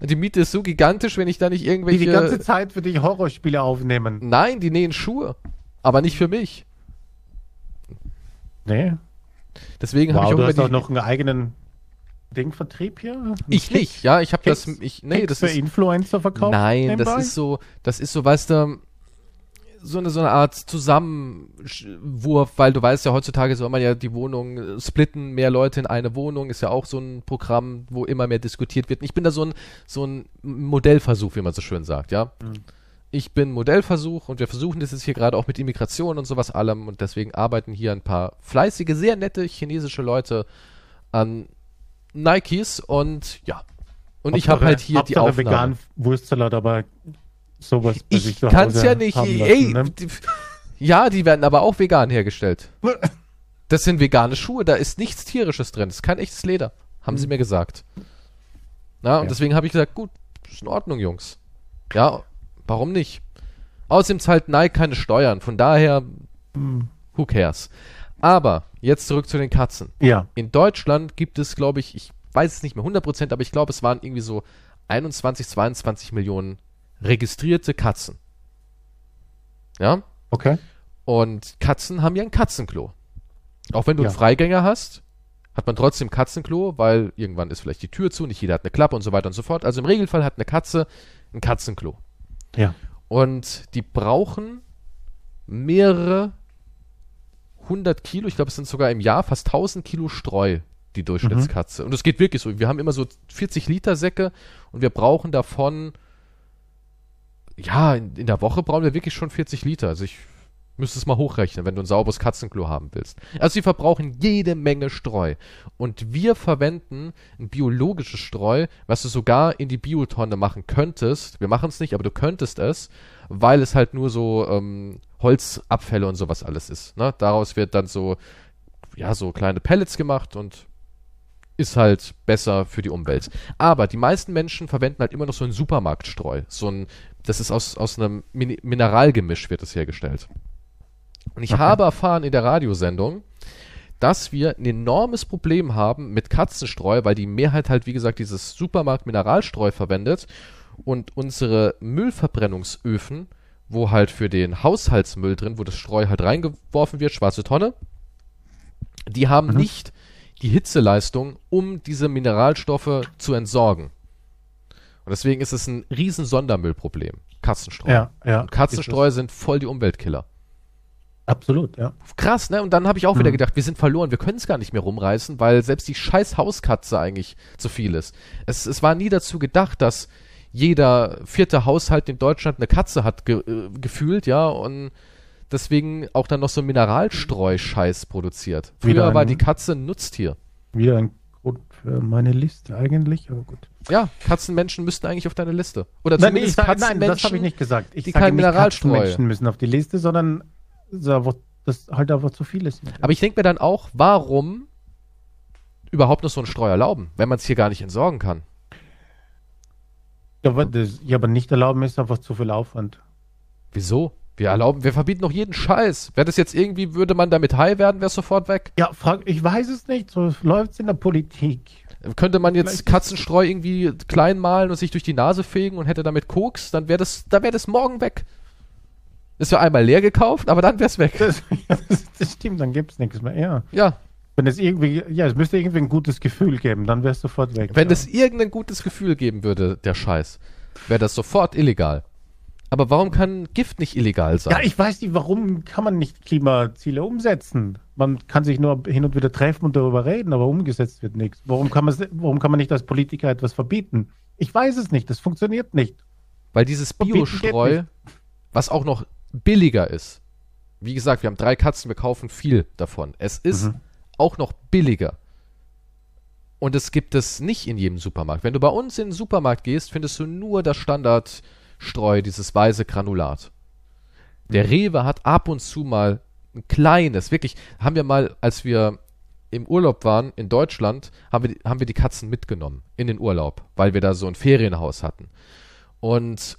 Die Miete ist so gigantisch, wenn ich da nicht Die irgendwelche... die ganze Zeit für dich Horrorspiele aufnehmen. Nein, die nähen Schuhe. Aber nicht für mich. Nee. Deswegen habe Wow, ich auch du hast die, auch noch einen eigenen Dingvertrieb hier? Ich nicht, ja, ich habe das, ich, nee, Keks das für ist, Influencer verkauft? nein, das nebenbei? ist so, das ist so, weißt du, so eine, so eine Art Zusammenwurf, weil du weißt ja, heutzutage soll man ja die Wohnung äh, splitten, mehr Leute in eine Wohnung, ist ja auch so ein Programm, wo immer mehr diskutiert wird. Ich bin da so ein, so ein Modellversuch, wie man so schön sagt, ja. Mhm. Ich bin Modellversuch und wir versuchen das jetzt hier gerade auch mit Immigration und sowas allem und deswegen arbeiten hier ein paar fleißige, sehr nette chinesische Leute an Nikes und ja. Und ich habe Hauptsache- halt hier die Hauptsache Aufnahme. vegan Wurstsalat, aber sowas bei Ich kann's Hause ja nicht. haben Ey, lassen, ne? die, ja, die werden aber auch vegan hergestellt. [LAUGHS] Das sind vegane Schuhe, da ist nichts tierisches drin. Das ist kein echtes Leder, haben sie mir gesagt. Na, und Ja. deswegen habe ich gesagt, gut, ist in Ordnung, Jungs. Ja, warum nicht? Außerdem zahlt Nike keine Steuern, von daher, Hm. who cares? Aber jetzt zurück zu den Katzen. Ja, In Deutschland gibt es, glaube ich, ich weiß es nicht mehr 100%, aber ich glaube, es waren irgendwie so 21, 22 Millionen registrierte Katzen. Ja? okay. Und Katzen haben ja ein Katzenklo. Auch wenn du Ja. einen Freigänger hast, hat man trotzdem Katzenklo, weil irgendwann ist vielleicht die Tür zu, nicht jeder hat eine Klappe und so weiter und so fort. Also im Regelfall hat eine Katze ein Katzenklo. Ja. Und die brauchen mehrere hundert Kilo, ich glaube, es sind sogar im Jahr fast 1000 Kilo Streu, die Durchschnittskatze. Und es geht wirklich so. Wir haben immer so 40 Liter Säcke und wir brauchen davon, ja, in, in der Woche brauchen wir wirklich schon 40 Liter. Also ich müsste es mal hochrechnen, wenn du ein sauberes Katzenklo haben willst. Also sie verbrauchen jede Menge Streu. Und wir verwenden ein biologisches Streu, was du sogar in die Biotonne machen könntest. Wir machen es nicht, aber du könntest es, weil es halt nur so ähm, Holzabfälle und sowas alles ist. Ne? Daraus wird dann so, ja, so kleine Pellets gemacht und ist halt besser für die Umwelt. Aber die meisten Menschen verwenden halt immer noch so ein Supermarktstreu. So ein, das ist aus, aus einem Min Mineralgemisch wird es hergestellt. Und ich Okay. habe erfahren in der Radiosendung, dass wir ein enormes Problem haben mit Katzenstreu, weil die Mehrheit halt, wie gesagt, dieses Supermarkt-Mineralstreu verwendet und unsere Müllverbrennungsöfen, wo halt für den Haushaltsmüll drin, wo das Streu halt reingeworfen wird, schwarze Tonne, die haben Mhm. nicht die Hitzeleistung, um diese Mineralstoffe zu entsorgen. Und deswegen ist es ein riesen Sondermüllproblem. Katzenstreu. Ja, ja. Und Katzenstreu sind voll die Umweltkiller. Absolut, ja. Krass, ne? Und dann habe ich auch wieder Mhm. gedacht, wir sind verloren, wir können es gar nicht mehr rumreißen, weil selbst die scheiß Hauskatze eigentlich zu viel ist. Es, es war nie dazu gedacht, dass jeder vierte Haushalt in Deutschland eine Katze hat ge äh, gefühlt, ja, und deswegen auch dann noch so Mineralstreu-Scheiß produziert. Früher Wieder war ein- die Katze ein Nutztier. Wieder ein Grund für meine Liste eigentlich, aber gut. Ja, Katzenmenschen müssten eigentlich auf deine Liste. Oder Nein, nee, zumindest ich sag, nein, das Katzenmenschen. habe ich nicht gesagt. Ich die sage kein nicht. Katzenmenschen müssen auf die Liste, sondern so, das halt einfach zu viel ist. Aber ich denke mir dann auch, warum überhaupt noch so ein Streu erlauben, wenn man es hier gar nicht entsorgen kann? Ja, aber, das, ja, aber nicht erlauben ist einfach zu viel Aufwand. Wieso? Wir erlauben, wir verbieten noch jeden Scheiß. Wäre das jetzt irgendwie, würde man damit high werden, wäre es sofort weg. Ja, frag, ich weiß es nicht. So läuft es in der Politik. Könnte man jetzt Vielleicht- Katzenstreu irgendwie klein malen und sich durch die Nase fegen und hätte damit Koks, dann wäre das, dann wäre das morgen weg. Das wäre einmal leer gekauft, aber dann wäre es weg. Das, [LAUGHS] das, das stimmt, dann gibt es nichts mehr. Ja. Ja, Wenn es irgendwie, ja, es müsste irgendwie ein gutes Gefühl geben, dann wäre es sofort weg. wenn ja. es irgendein gutes Gefühl geben würde, der Scheiß, wäre das sofort illegal. Aber warum kann Gift nicht illegal sein? Ja, ich weiß nicht, warum kann man nicht Klimaziele umsetzen? Man kann sich nur hin und wieder treffen und darüber reden, aber umgesetzt wird nichts. Warum kann man, warum kann man nicht als Politiker etwas verbieten? Ich weiß es nicht, das funktioniert nicht. Weil dieses Biostreu, was auch noch billiger ist. Wie gesagt, wir haben drei Katzen, wir kaufen viel davon. Es ist Mhm. auch noch billiger. Und es gibt es nicht in jedem Supermarkt. Wenn du bei uns in den Supermarkt gehst, findest du nur das Standardstreu, dieses weiße Granulat. Der. Rewe hat ab und zu mal ein kleines, wirklich, haben wir mal, als wir im Urlaub waren in Deutschland, haben wir, die- haben wir die Katzen mitgenommen in den Urlaub, weil wir da so ein Ferienhaus hatten. Und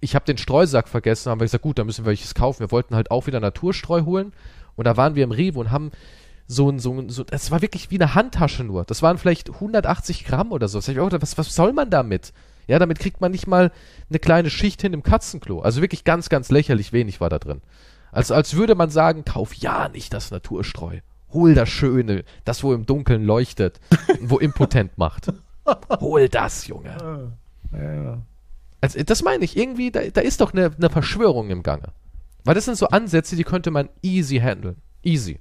ich habe den Streusack vergessen, haben wir gesagt, gut, dann müssen wir welches kaufen. Wir wollten halt auch wieder Naturstreu holen. Und da waren wir im Rewe und haben so ein, so ein, so, es war wirklich wie eine Handtasche nur. Das waren vielleicht 180 Gramm oder so. Ich auch gedacht, was, was soll man damit? Ja, damit kriegt man nicht mal eine kleine Schicht hin im Katzenklo. Also wirklich ganz, ganz lächerlich wenig war da drin. Also als würde man sagen, kauf ja nicht das Naturstreu. Hol das Schöne, das wo im Dunkeln leuchtet, [LAUGHS] wo impotent macht. Hol das, Junge. Ja, ja. Also, das meine ich, irgendwie, da, da ist doch eine, eine Verschwörung im Gange. Weil das sind so Ansätze, die könnte man easy handeln. Easy.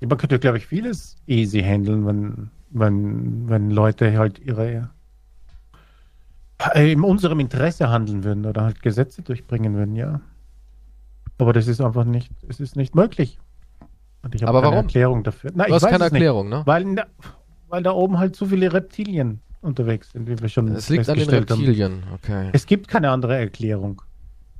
Ja, Man könnte, glaube ich, vieles easy handeln, wenn, wenn, wenn Leute halt ihre äh, in unserem Interesse handeln würden oder halt Gesetze durchbringen würden, ja. Aber das ist einfach nicht, es ist nicht möglich. Und ich habe Aber keine warum? Erklärung dafür. Na, Du ich hast weiß keine es nicht. Erklärung, ne? Weil, weil da oben halt zu viele Reptilien unterwegs sind, wie wir schon Es liegt an den festgestellt haben. Reptilien. Okay. Es gibt keine andere Erklärung.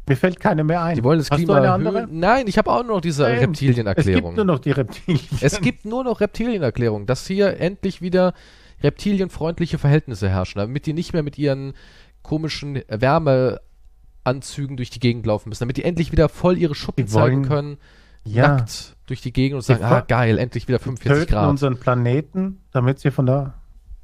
Mir fällt keine mehr ein. Die wollen das Hast Klima du eine andere? Nein, ich habe auch nur noch diese Nein, Es gibt Reptilienerklärung. nur noch die Reptilien. Es gibt nur noch Reptilienerklärung, dass hier endlich wieder reptilienfreundliche Verhältnisse herrschen, damit die nicht mehr mit ihren komischen Wärmeanzügen durch die Gegend laufen müssen, damit die endlich wieder voll ihre Schuppen zeigen können, ja. nackt durch die Gegend und sagen, ah geil, endlich wieder 45 töten Grad. unseren Planeten, damit sie von der,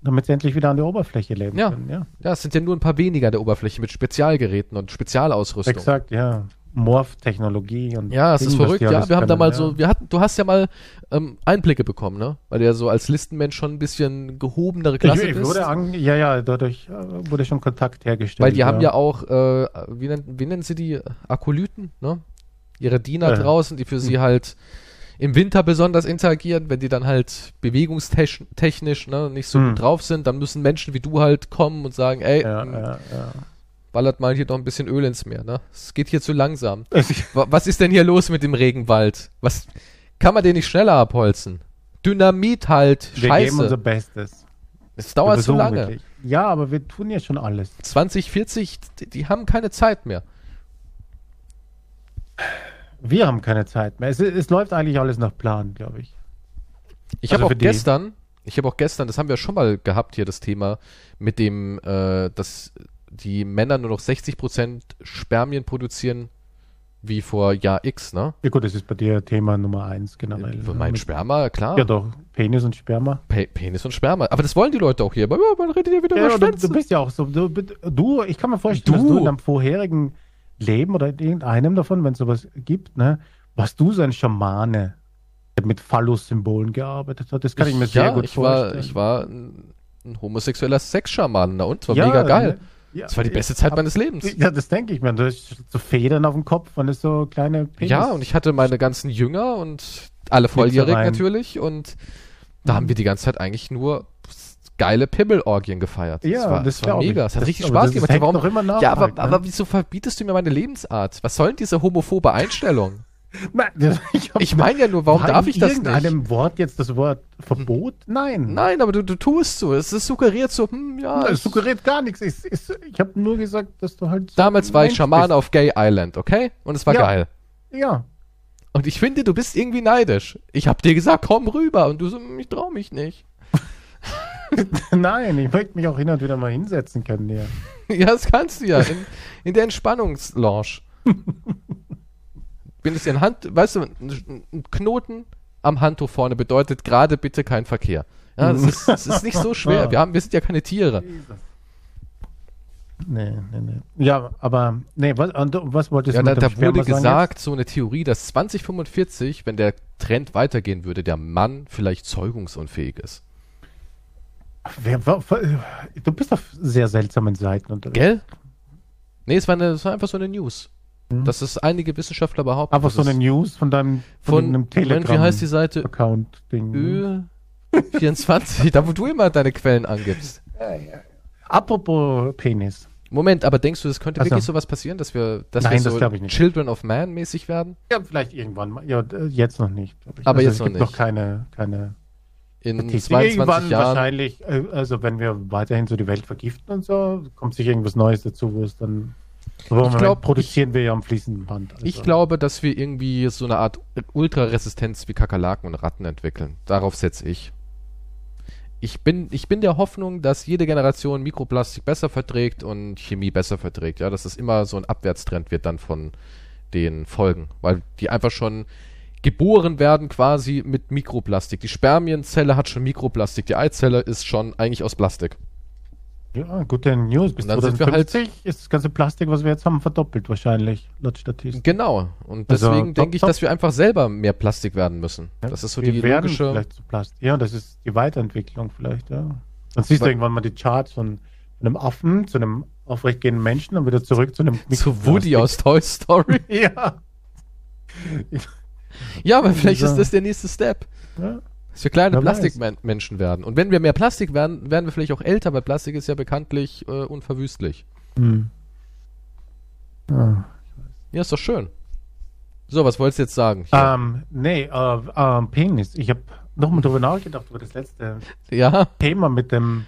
damit sie endlich wieder an der Oberfläche leben Ja. können. Ja, Ja, es sind ja nur ein paar weniger an der Oberfläche mit Spezialgeräten und Spezialausrüstung. exakt, ja. Morph-Technologie und Ja, es ist verrückt, ja. Wir haben da können, mal ja. so, wir hatten, du hast ja mal ähm, Einblicke bekommen, ne? Weil du ja so als Listenmensch schon ein bisschen gehobenere Klasse ich, ich bist. wurde an, ja, ja, dadurch äh, wurde schon Kontakt hergestellt. Weil die haben ja auch, äh, wie, nennt, wie nennen sie die? Akolyten, ne? Ihre Diener Äh. draußen, die für sie halt im Winter besonders interagieren, wenn die dann halt bewegungstechnisch ne, nicht so Hm. gut drauf sind, dann müssen Menschen wie du halt kommen und sagen, ey, Ja, m, ja, ja. Ballert mal hier noch ein bisschen Öl ins Meer, ne? Es geht hier zu langsam. [LAUGHS] Also, Wa- Was ist denn hier los mit dem Regenwald? Was kann man den nicht schneller abholzen? Dynamit halt, wir geben unser scheiße. Bestes. Es Wir dauert zu lange. wirklich. Ja, aber wir tun ja schon alles. 2040, die, die haben keine Zeit mehr. Wir haben keine Zeit mehr. Es, es läuft eigentlich alles nach Plan, glaube ich. Ich Also habe auch gestern, ich habe auch gestern, das haben wir schon mal gehabt hier, das Thema mit dem, äh, dass die Männer nur noch 60% Spermien produzieren, wie vor Jahr X, ne? Ja gut, das ist bei dir Thema Nummer eins generell. Für ne? mein Mit- Sperma, klar. Ja doch, Penis und Sperma. Pe Penis und Sperma. Aber das wollen die Leute auch hier. Aber ja, man redet ja wieder Ja, über du, Schwänze. du bist ja auch so. Du, du, ich kann mir vorstellen, Du. dass du in deinem vorherigen Leben oder in irgendeinem davon, wenn es sowas gibt, ne, warst du so ein Schamane, der mit Phallus-Symbolen gearbeitet hat. Das kann ich, mir sehr ja, gut ich war, vorstellen. ich war ein, ein homosexueller Sexschaman. Na und? War Ja, mega geil. ne? Ja, Das war die beste Zeit hab- meines Lebens. Ja, das denke ich mir. Du hast so Federn auf dem Kopf und ist so kleine Penis. Ja, und ich hatte meine ganzen Jünger und alle volljährig natürlich und da haben wir die ganze Zeit eigentlich nur geile Pimmelorgien gefeiert. Ja, das war, das das war mega. Es hat Das- richtig Spaß das gemacht. Warum, doch immer nach ja, aber, halt, ne? aber wieso verbietest du mir meine Lebensart? Was soll denn diese homophobe Einstellung? [LAUGHS] Ich, Ich meine ja nur, warum war darf in ich das nicht? irgendeinem Wort jetzt das Wort Verbot? Nein. Nein, aber du, du tust so. Es ist suggeriert so, hm, ja. Es suggeriert gar nichts. Ich, ich, ich habe nur gesagt, dass du halt. so Damals war ich Schaman bist. auf Gay Island, okay? Und es war Ja. geil. Ja. Und ich finde, du bist irgendwie neidisch. Ich hab dir gesagt, komm rüber. Und du so, hm, ich trau mich nicht. [LAUGHS] Nein, ich möchte mich auch hin und wieder mal hinsetzen können. Ja. [LAUGHS] Ja, das kannst du ja. In, in der Entspannungslounge. Bindest dir ein Hand, weißt du, ein Knoten am Handtuch vorne bedeutet gerade bitte kein Verkehr. Ja, das ist, das ist nicht so schwer. Wir, haben, wir sind ja keine Tiere. Nee, nee, nee. Ja, aber, nee, was, was wolltest Ja, du da, dem da Sperma wurde gesagt, so eine Theorie, dass 2045, wenn der Trend weitergehen würde, der Mann vielleicht zeugungsunfähig ist. jetzt? Du bist auf sehr seltsamen Seiten unterwegs. Gell? Nee, es war, eine, es war einfach so eine News. Mhm. Das ist einige Wissenschaftler behaupten. Das so eine News von deinem von, einem Moment, wie heißt die Seite? Account-Ding. Ö24, da wo du immer deine Quellen angibst. Apropos Penis. Moment, aber denkst du, es könnte Ach so. wirklich sowas passieren, dass wir, dass Nein, wir das so nicht. Children of Man mäßig werden? Ja, vielleicht irgendwann mal. Ja, äh, jetzt noch nicht. Aber jetzt es noch gibt nicht. noch keine, keine In Statistik. 22 Irgendwann Jahren. wahrscheinlich, äh, also wenn wir weiterhin so die Welt vergiften und so, kommt sich irgendwas Neues dazu, wo es dann. So, im Moment glaub, produzieren wir ja am fließenden Band. Also. Ich glaube, dass wir irgendwie so eine Art Ultraresistenz wie Kakerlaken und Ratten entwickeln. Darauf setze ich. Ich bin, ich bin der Hoffnung, dass jede Generation Mikroplastik besser verträgt und Chemie besser verträgt. Ja, dass es immer so ein Abwärtstrend wird dann von den Folgen, weil die einfach schon geboren werden quasi mit Mikroplastik. Die Spermienzelle hat schon Mikroplastik, die Eizelle ist schon eigentlich aus Plastik. Ja, gute News. Bis Und dann sind wir halt- 2050 ist das ganze Plastik, was wir jetzt haben, verdoppelt wahrscheinlich, laut Statistik. Genau. Und Also, deswegen top, denke ich, top. dass wir einfach selber mehr Plastik werden müssen. Ja, das ist so die logische. Vielleicht zu Plastik. Ja, das ist die Weiterentwicklung vielleicht, ja. Dann siehst du irgendwann mal die Charts von einem Affen zu einem aufrechtgehenden Menschen und wieder zurück zu einem [LAUGHS] Zu Woody aus Toy Story. [LAUGHS] Ja. Ja, aber vielleicht Ja. ist das der nächste Step. ja. Dass wir kleine. Plastikmenschen werden. Und wenn wir mehr Plastik werden, werden wir vielleicht auch älter, weil Plastik ist ja bekanntlich äh, unverwüstlich. Hm. Ja. Ja, ist doch schön. So, was wolltest du jetzt sagen? Ähm, nee, äh, ähm, Penis. Ich habe nochmal drüber nachgedacht, über das letzte Ja, Thema mit dem,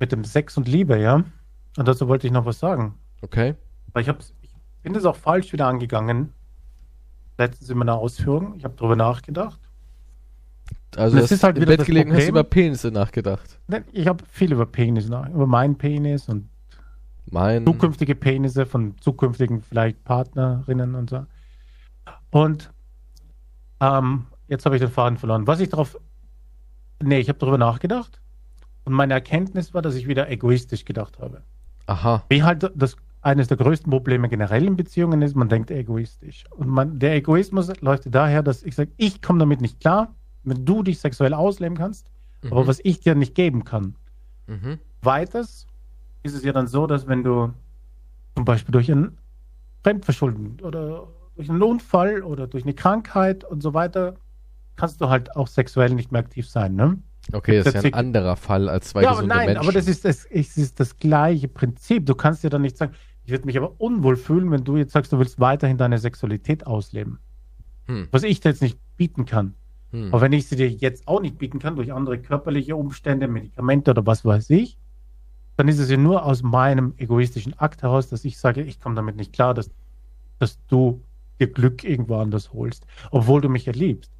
mit dem Sex und Liebe, ja. Und dazu wollte ich noch was sagen. okay. Weil ich, hab's, ich bin das auch falsch wieder angegangen. Letztens in meiner Ausführung. Ich habe drüber nachgedacht. Also Das ist halt im wieder Bett das gelegen hast du Problem. über Penisse nachgedacht. Ich habe viel über Penis nach, über meinen Penis und Mein. zukünftige Penisse von zukünftigen vielleicht Partnerinnen und so. Und ähm, jetzt habe ich den Faden verloren. Was ich darauf. Nee, ich habe darüber nachgedacht. Und meine Erkenntnis war, dass ich wieder egoistisch gedacht habe. Aha. Wie halt das eines der größten Probleme generell in Beziehungen ist, man denkt egoistisch. Und man, der Egoismus läuft daher, dass ich sage, ich komme damit nicht klar, wenn du dich sexuell ausleben kannst, aber Mhm. was ich dir nicht geben kann. Mhm. Weiters ist es ja dann so, dass wenn du zum Beispiel durch ein Fremdverschulden oder durch einen Unfall oder durch eine Krankheit und so weiter, kannst du halt auch sexuell nicht mehr aktiv sein, ne? Okay, das ist ja ein anderer Fall als zwei ja, aber gesunde nein, Menschen. aber das ist das, es ist das gleiche Prinzip. Du kannst dir dann nicht sagen, ich würde mich aber unwohl fühlen, wenn du jetzt sagst, du willst weiterhin deine Sexualität ausleben. Hm. Was ich dir jetzt nicht bieten kann. Hm. Aber wenn ich sie dir jetzt auch nicht bieten kann, durch andere körperliche Umstände, Medikamente oder was weiß ich, dann ist es ja nur aus meinem egoistischen Akt heraus, dass ich sage, ich komme damit nicht klar, dass, dass du dir Glück irgendwo anders holst, obwohl du mich ja liebst.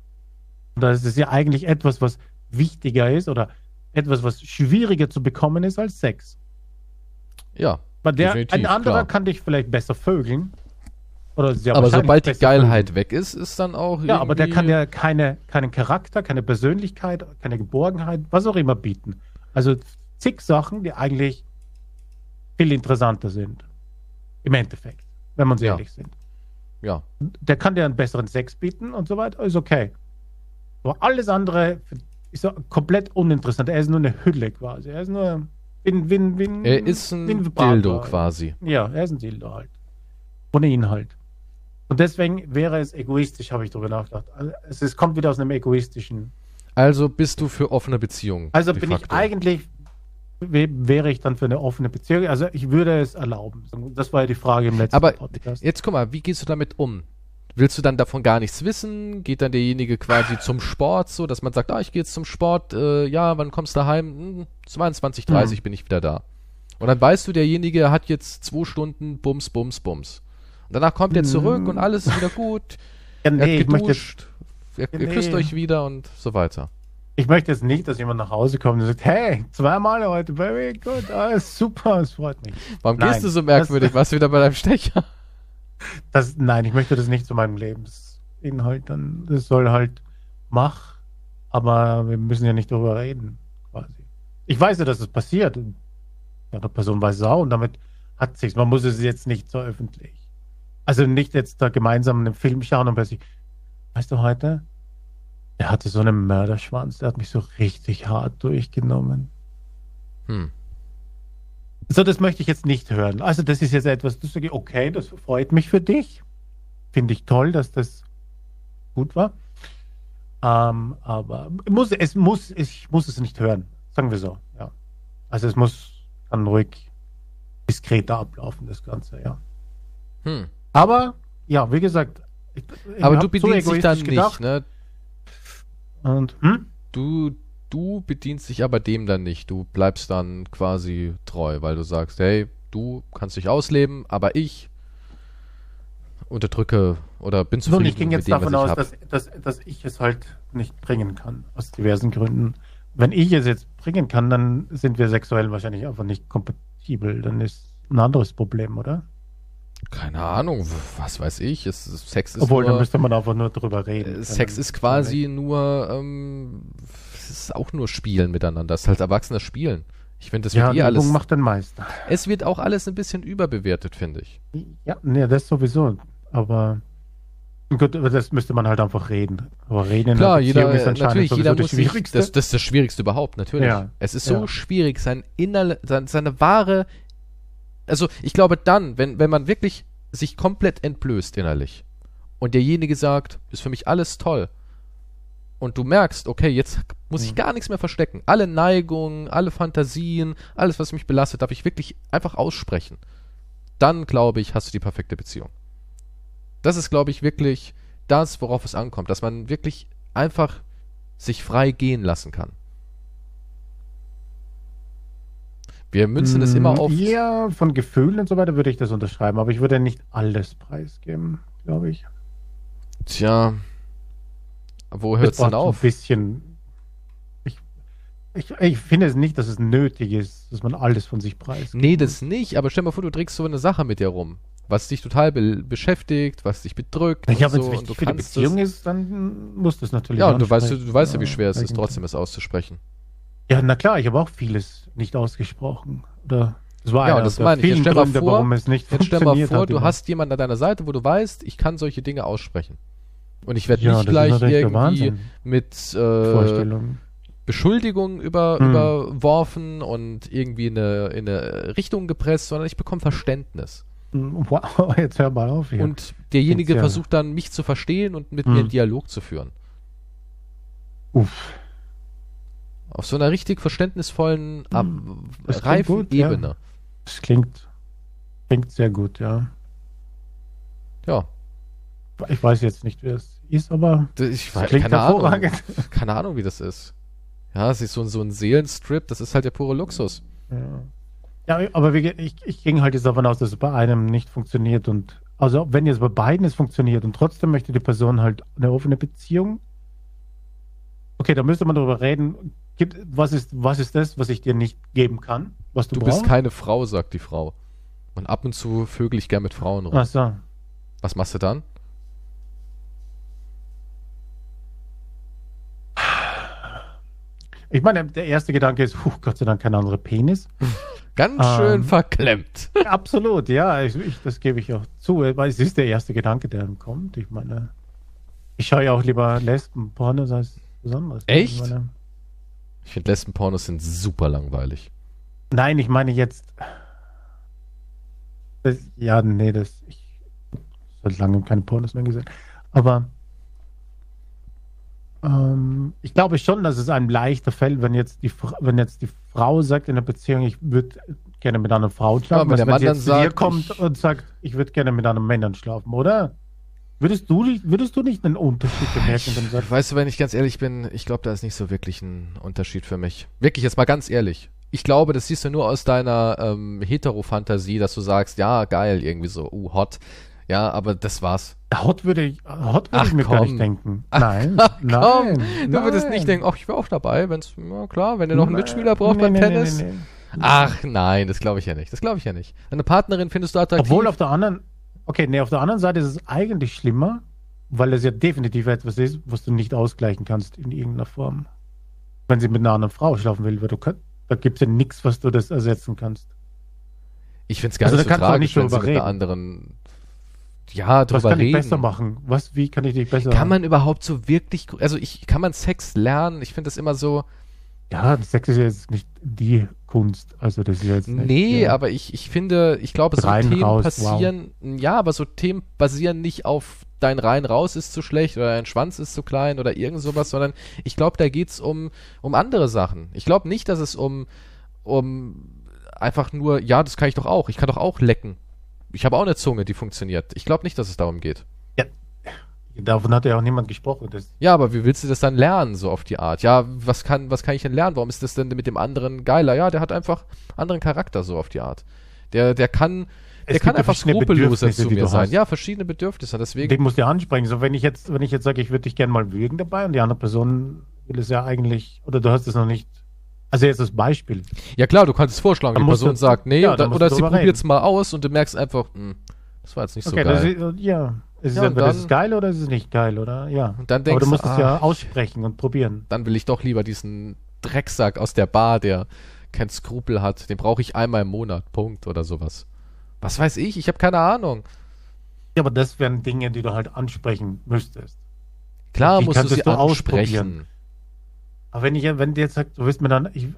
Und da ist es ja eigentlich etwas, was wichtiger ist oder etwas, was schwieriger zu bekommen ist als Sex. Ja. Weil der, ein anderer klar. kann dich vielleicht besser vögeln. Sehr aber sobald die. Geilheit weg ist, ist dann auch. Ja, aber der kann ja keine, keinen Charakter, keine Persönlichkeit, keine Geborgenheit, was auch immer bieten. Also zig Sachen, die eigentlich viel interessanter sind. Im Endeffekt, wenn uns Ja. ehrlich sind. Ja. Der kann dir einen besseren Sex bieten und so weiter, ist okay. Aber alles andere ist so komplett uninteressant. Er ist nur eine Hülle quasi. Er ist nur wie, wie, wie, Er ist ein. Dildo quasi. Ja, er ist ein Dildo halt. Ohne Inhalt. Und deswegen wäre es egoistisch, habe ich darüber nachgedacht. Also es, es kommt wieder aus einem egoistischen. Also bist du für offene Beziehungen. Also bin ich facto. eigentlich, wä- wäre ich dann für eine offene Beziehung. Also ich würde es erlauben. Das war ja die Frage im letzten Aber Podcast. jetzt guck mal, wie gehst du damit um? Willst du dann davon gar nichts wissen? Geht dann derjenige quasi zum Sport so, dass man sagt, ah, ich gehe jetzt zum Sport, äh, ja, wann kommst du heim? Hm, 22, 30 bin ich wieder da. Und dann weißt du, derjenige hat jetzt zwei Stunden Bums, Bums, Bums. Und danach kommt er zurück und alles ist wieder gut. [LAUGHS] ja, Er nee, hat ich, möchte, geduscht. Er, Ja, ihr küsst euch wieder und so weiter. ich möchte jetzt nicht, dass jemand nach Hause kommt und sagt, hey, zweimal heute, Baby, gut, alles super, es freut mich. Warum Nein, gehst du so merkwürdig? Warst du wieder bei deinem Stecher? [LAUGHS] Das, nein, ich möchte das nicht zu meinem Lebensinhalt. Dann, das soll halt mach, aber wir müssen ja nicht darüber reden, quasi. Ich weiß ja, dass es passiert. Die andere Person weiß es auch und damit hat sich's. Man muss es jetzt nicht so öffentlich. Also nicht jetzt da gemeinsam einen Film schauen und plötzlich, weißt du heute, er hatte so einen Mörderschwanz, der hat mich so richtig hart durchgenommen. Hm. So, das möchte ich jetzt nicht hören. Also, das ist jetzt etwas, das sage ich, okay, das freut mich für dich. Finde ich toll, dass das gut war. Ähm, aber muss, es muss, ich muss es nicht hören. Sagen wir so, ja. Also, es muss dann ruhig diskreter ablaufen, das Ganze, ja. Hm. Aber, ja, wie gesagt, ich, ich Aber du bedienst so dich dann egoistisch nicht, gedacht ne? Und, hm? Du, du bedienst dich aber dem dann nicht. Du bleibst dann quasi treu, weil du sagst, hey, du kannst dich ausleben, aber ich unterdrücke oder bin zufrieden Nun, ich ging jetzt dem, davon aus, dass, dass, dass ich es halt nicht bringen kann, aus diversen Gründen. Wenn ich es jetzt bringen kann, dann sind wir sexuell wahrscheinlich einfach nicht kompatibel. Dann ist ein anderes Problem, oder? Keine Ahnung, was weiß ich. Es, Sex ist Obwohl, dann nur, müsste man einfach nur drüber reden. äh, Sex ist quasi nur, ähm, es ist auch nur Spielen miteinander. Es ist halt erwachsenes Spielen. Ich finde, das Ja, wird eh alles. Macht den Meister. Es wird auch alles ein bisschen überbewertet, finde ich. Ja, nee, das sowieso. Aber gut, aber das müsste man halt einfach reden. Aber reden in Klar, Beziehung jeder, ist natürlich, jeder das muss sich, Schwierigste. das, das ist das Schwierigste überhaupt, natürlich. Ja. Es ist so Ja. schwierig, sein innerle, sein, seine wahre, also ich glaube dann, wenn, wenn man wirklich sich komplett entblößt innerlich und derjenige sagt, ist für mich alles toll und du merkst, okay, jetzt muss ich Mhm. gar nichts mehr verstecken. Alle Neigungen, alle Fantasien, alles, was mich belastet, darf ich wirklich einfach aussprechen. Dann, glaube ich, hast du die perfekte Beziehung. Das ist, glaube ich, wirklich das, worauf es ankommt, dass man wirklich einfach sich frei gehen lassen kann. Wir münzen es immer Mm, auf. Ja, von Gefühlen und so weiter würde ich das unterschreiben, aber ich würde nicht alles preisgeben, glaube ich. Tja, wo hört es so auf? Ein bisschen. Ich, ich, ich finde es nicht, dass es nötig ist, dass man alles von sich preisgibt. Nee, das nicht, aber stell mal vor, du trägst so eine Sache mit dir rum, was dich total be beschäftigt, was dich bedrückt. Und wenn so, es und du wichtig für die Beziehung es, ist, dann muss das natürlich. Ja, und du weißt, du, du weißt ja, wie schwer es ist, trotzdem es auszusprechen. Ja, na klar, ich habe auch vieles nicht ausgesprochen. Oder das war Ja, einer das der meine ich. Jetzt vielen stell mal Gründe, vor- warum es nicht Jetzt stell mal vor, du immer. hast jemanden an deiner Seite, wo du weißt, ich kann solche Dinge aussprechen. Und ich werde ja, nicht gleich irgendwie mit äh. Beschuldigungen über, Hm. überworfen und irgendwie in eine, in eine Richtung gepresst, sondern ich bekomme Verständnis. Wow, [LAUGHS] jetzt hör mal auf hier. Und derjenige Ja. versucht dann, mich zu verstehen und mit Hm. mir einen Dialog zu führen. Uff. Auf so einer richtig verständnisvollen, ab, Hm. Reifen gut, ja. Ebene. Das klingt, klingt sehr gut, ja. Ja. Ich weiß jetzt nicht, wer es ist, aber Ich weiß, klingt keine Ahnung. hervorragend. [LAUGHS] Keine Ahnung, wie das ist. Ja, es ist so, ein- so ein Seelenstrip, das ist halt der pure Luxus. Ja, ja aber ge- ich, ich ging halt jetzt davon aus, dass es bei einem nicht funktioniert und also wenn jetzt bei beiden es funktioniert und trotzdem möchte die Person halt eine offene Beziehung, okay, da müsste man darüber reden. Gibt, was ist, was ist das, was ich dir nicht geben kann, was du, Du brauchst? bist keine Frau, sagt die Frau. Und ab und zu vögel ich gern mit Frauen rum. Ach so. Was machst du dann? Ich meine, der erste Gedanke ist, puh, Gott sei Dank kein anderer Penis. [LAUGHS] Ganz schön Ähm. verklemmt. [LAUGHS] Absolut, ja, ich, ich, das gebe ich auch zu, weil es ist der erste Gedanke, der dann kommt. Ich meine, ich schaue ja auch lieber Lesben-Pornos als besonders. Echt? Meine, Ich finde Lesbenpornos sind super langweilig. nein, ich meine jetzt. Das, ja, nee, das. Ich habe seit langem keine Pornos mehr gesehen. Aber ähm, ich glaube schon, dass es einem leichter fällt, wenn jetzt die, wenn jetzt die Frau sagt in der Beziehung, ich würde gerne mit einer Frau schlafen, wenn als der wenn Mann jetzt sagt, kommt ich- und sagt, ich würde gerne mit einem Männern schlafen, oder? Würdest du, nicht- würdest du nicht einen Unterschied bemerken, wenn du sagst, Weißt du, wenn ich ganz ehrlich bin, ich glaube, da ist nicht so wirklich ein Unterschied für mich. Wirklich, jetzt mal ganz ehrlich. Ich glaube, das siehst du nur aus deiner ähm, Hetero-Fantasie, dass du sagst, ja, geil, irgendwie so, uh, hot. Ja, aber das war's. Hot würde ich, Hot würde Ach, ich mir gar komm. nicht denken. Nein, [LAUGHS] Komm, nein. du würdest nein. nicht denken, ach, ich wäre auch dabei, wenn's, ja klar, wenn ihr noch einen Nein, Mitspieler braucht nee, beim nee, Tennis. Nee. Ach nein, das glaube ich ja nicht. Das glaube ich ja nicht. Deine Partnerin findest du attraktiv. Obwohl auf der anderen, Okay, nee, auf der anderen Seite ist es eigentlich schlimmer, weil es ja definitiv etwas ist, was du nicht ausgleichen kannst in irgendeiner Form. Wenn sie mit einer anderen Frau schlafen will, weil du kann, da gibt es ja nichts, was du das ersetzen kannst. Ich finde es gar Also nicht so tragisch, nicht wenn sie mit einer reden. anderen ja, Was drüber kann ich reden. besser machen? Was, wie kann ich dich besser Kann man überhaupt so wirklich, also ich, kann man Sex lernen? Ich finde das immer so, Ja, Sex ist ja jetzt nicht die Kunst. Also das ist jetzt nicht, nee, ja. aber ich, ich finde, ich glaube, so Rein, Themen raus, passieren, ja, aber so Themen basieren nicht auf dein rein raus ist zu schlecht oder dein Schwanz ist zu klein oder irgend sowas, sondern ich glaube, da geht's um, um andere Sachen. Ich glaube nicht, dass es um, um einfach nur, ja, das kann ich doch auch, ich kann doch auch lecken. Ich habe auch eine Zunge, die funktioniert. Ich glaube nicht, dass es darum geht. Davon hat ja auch niemand gesprochen. Ja, aber wie willst du das dann lernen, so auf die Art? Ja, was kann, was kann ich denn lernen? Warum ist das denn mit dem anderen geiler? Ja, der hat einfach anderen Charakter, so auf die Art. Der, der kann, der Es kann einfach skrupelloser zu mir sein. hast. Ja, verschiedene Bedürfnisse. Deswegen, den musst du ja ansprechen. So, wenn ich jetzt, wenn ich jetzt sage, ich würde dich gerne mal würgen dabei und die andere Person will es ja eigentlich, oder du hast es noch nicht. Also jetzt das Beispiel. ja klar, du kannst es vorschlagen. Die Person du- sagt, nee, ja, oder, oder sie probiert es mal aus und du merkst einfach, hm, das war jetzt nicht Okay, so geil. ist, ja. Es ist Ja, und entweder dann- ist geil oder es ist nicht geil, oder? Ja. Dann Aber denkst du du, musst es ah, ja aussprechen und probieren. Dann will ich doch lieber diesen Drecksack aus der Bar, der kein Skrupel hat. Den brauche ich einmal im Monat. Punkt oder sowas. Was weiß ich? Ich habe keine Ahnung. Ja, aber das wären Dinge, die du halt ansprechen müsstest. Klar musst du sie du ansprechen. Aber wenn ich, wenn du jetzt sagst, du willst mit einer, ich,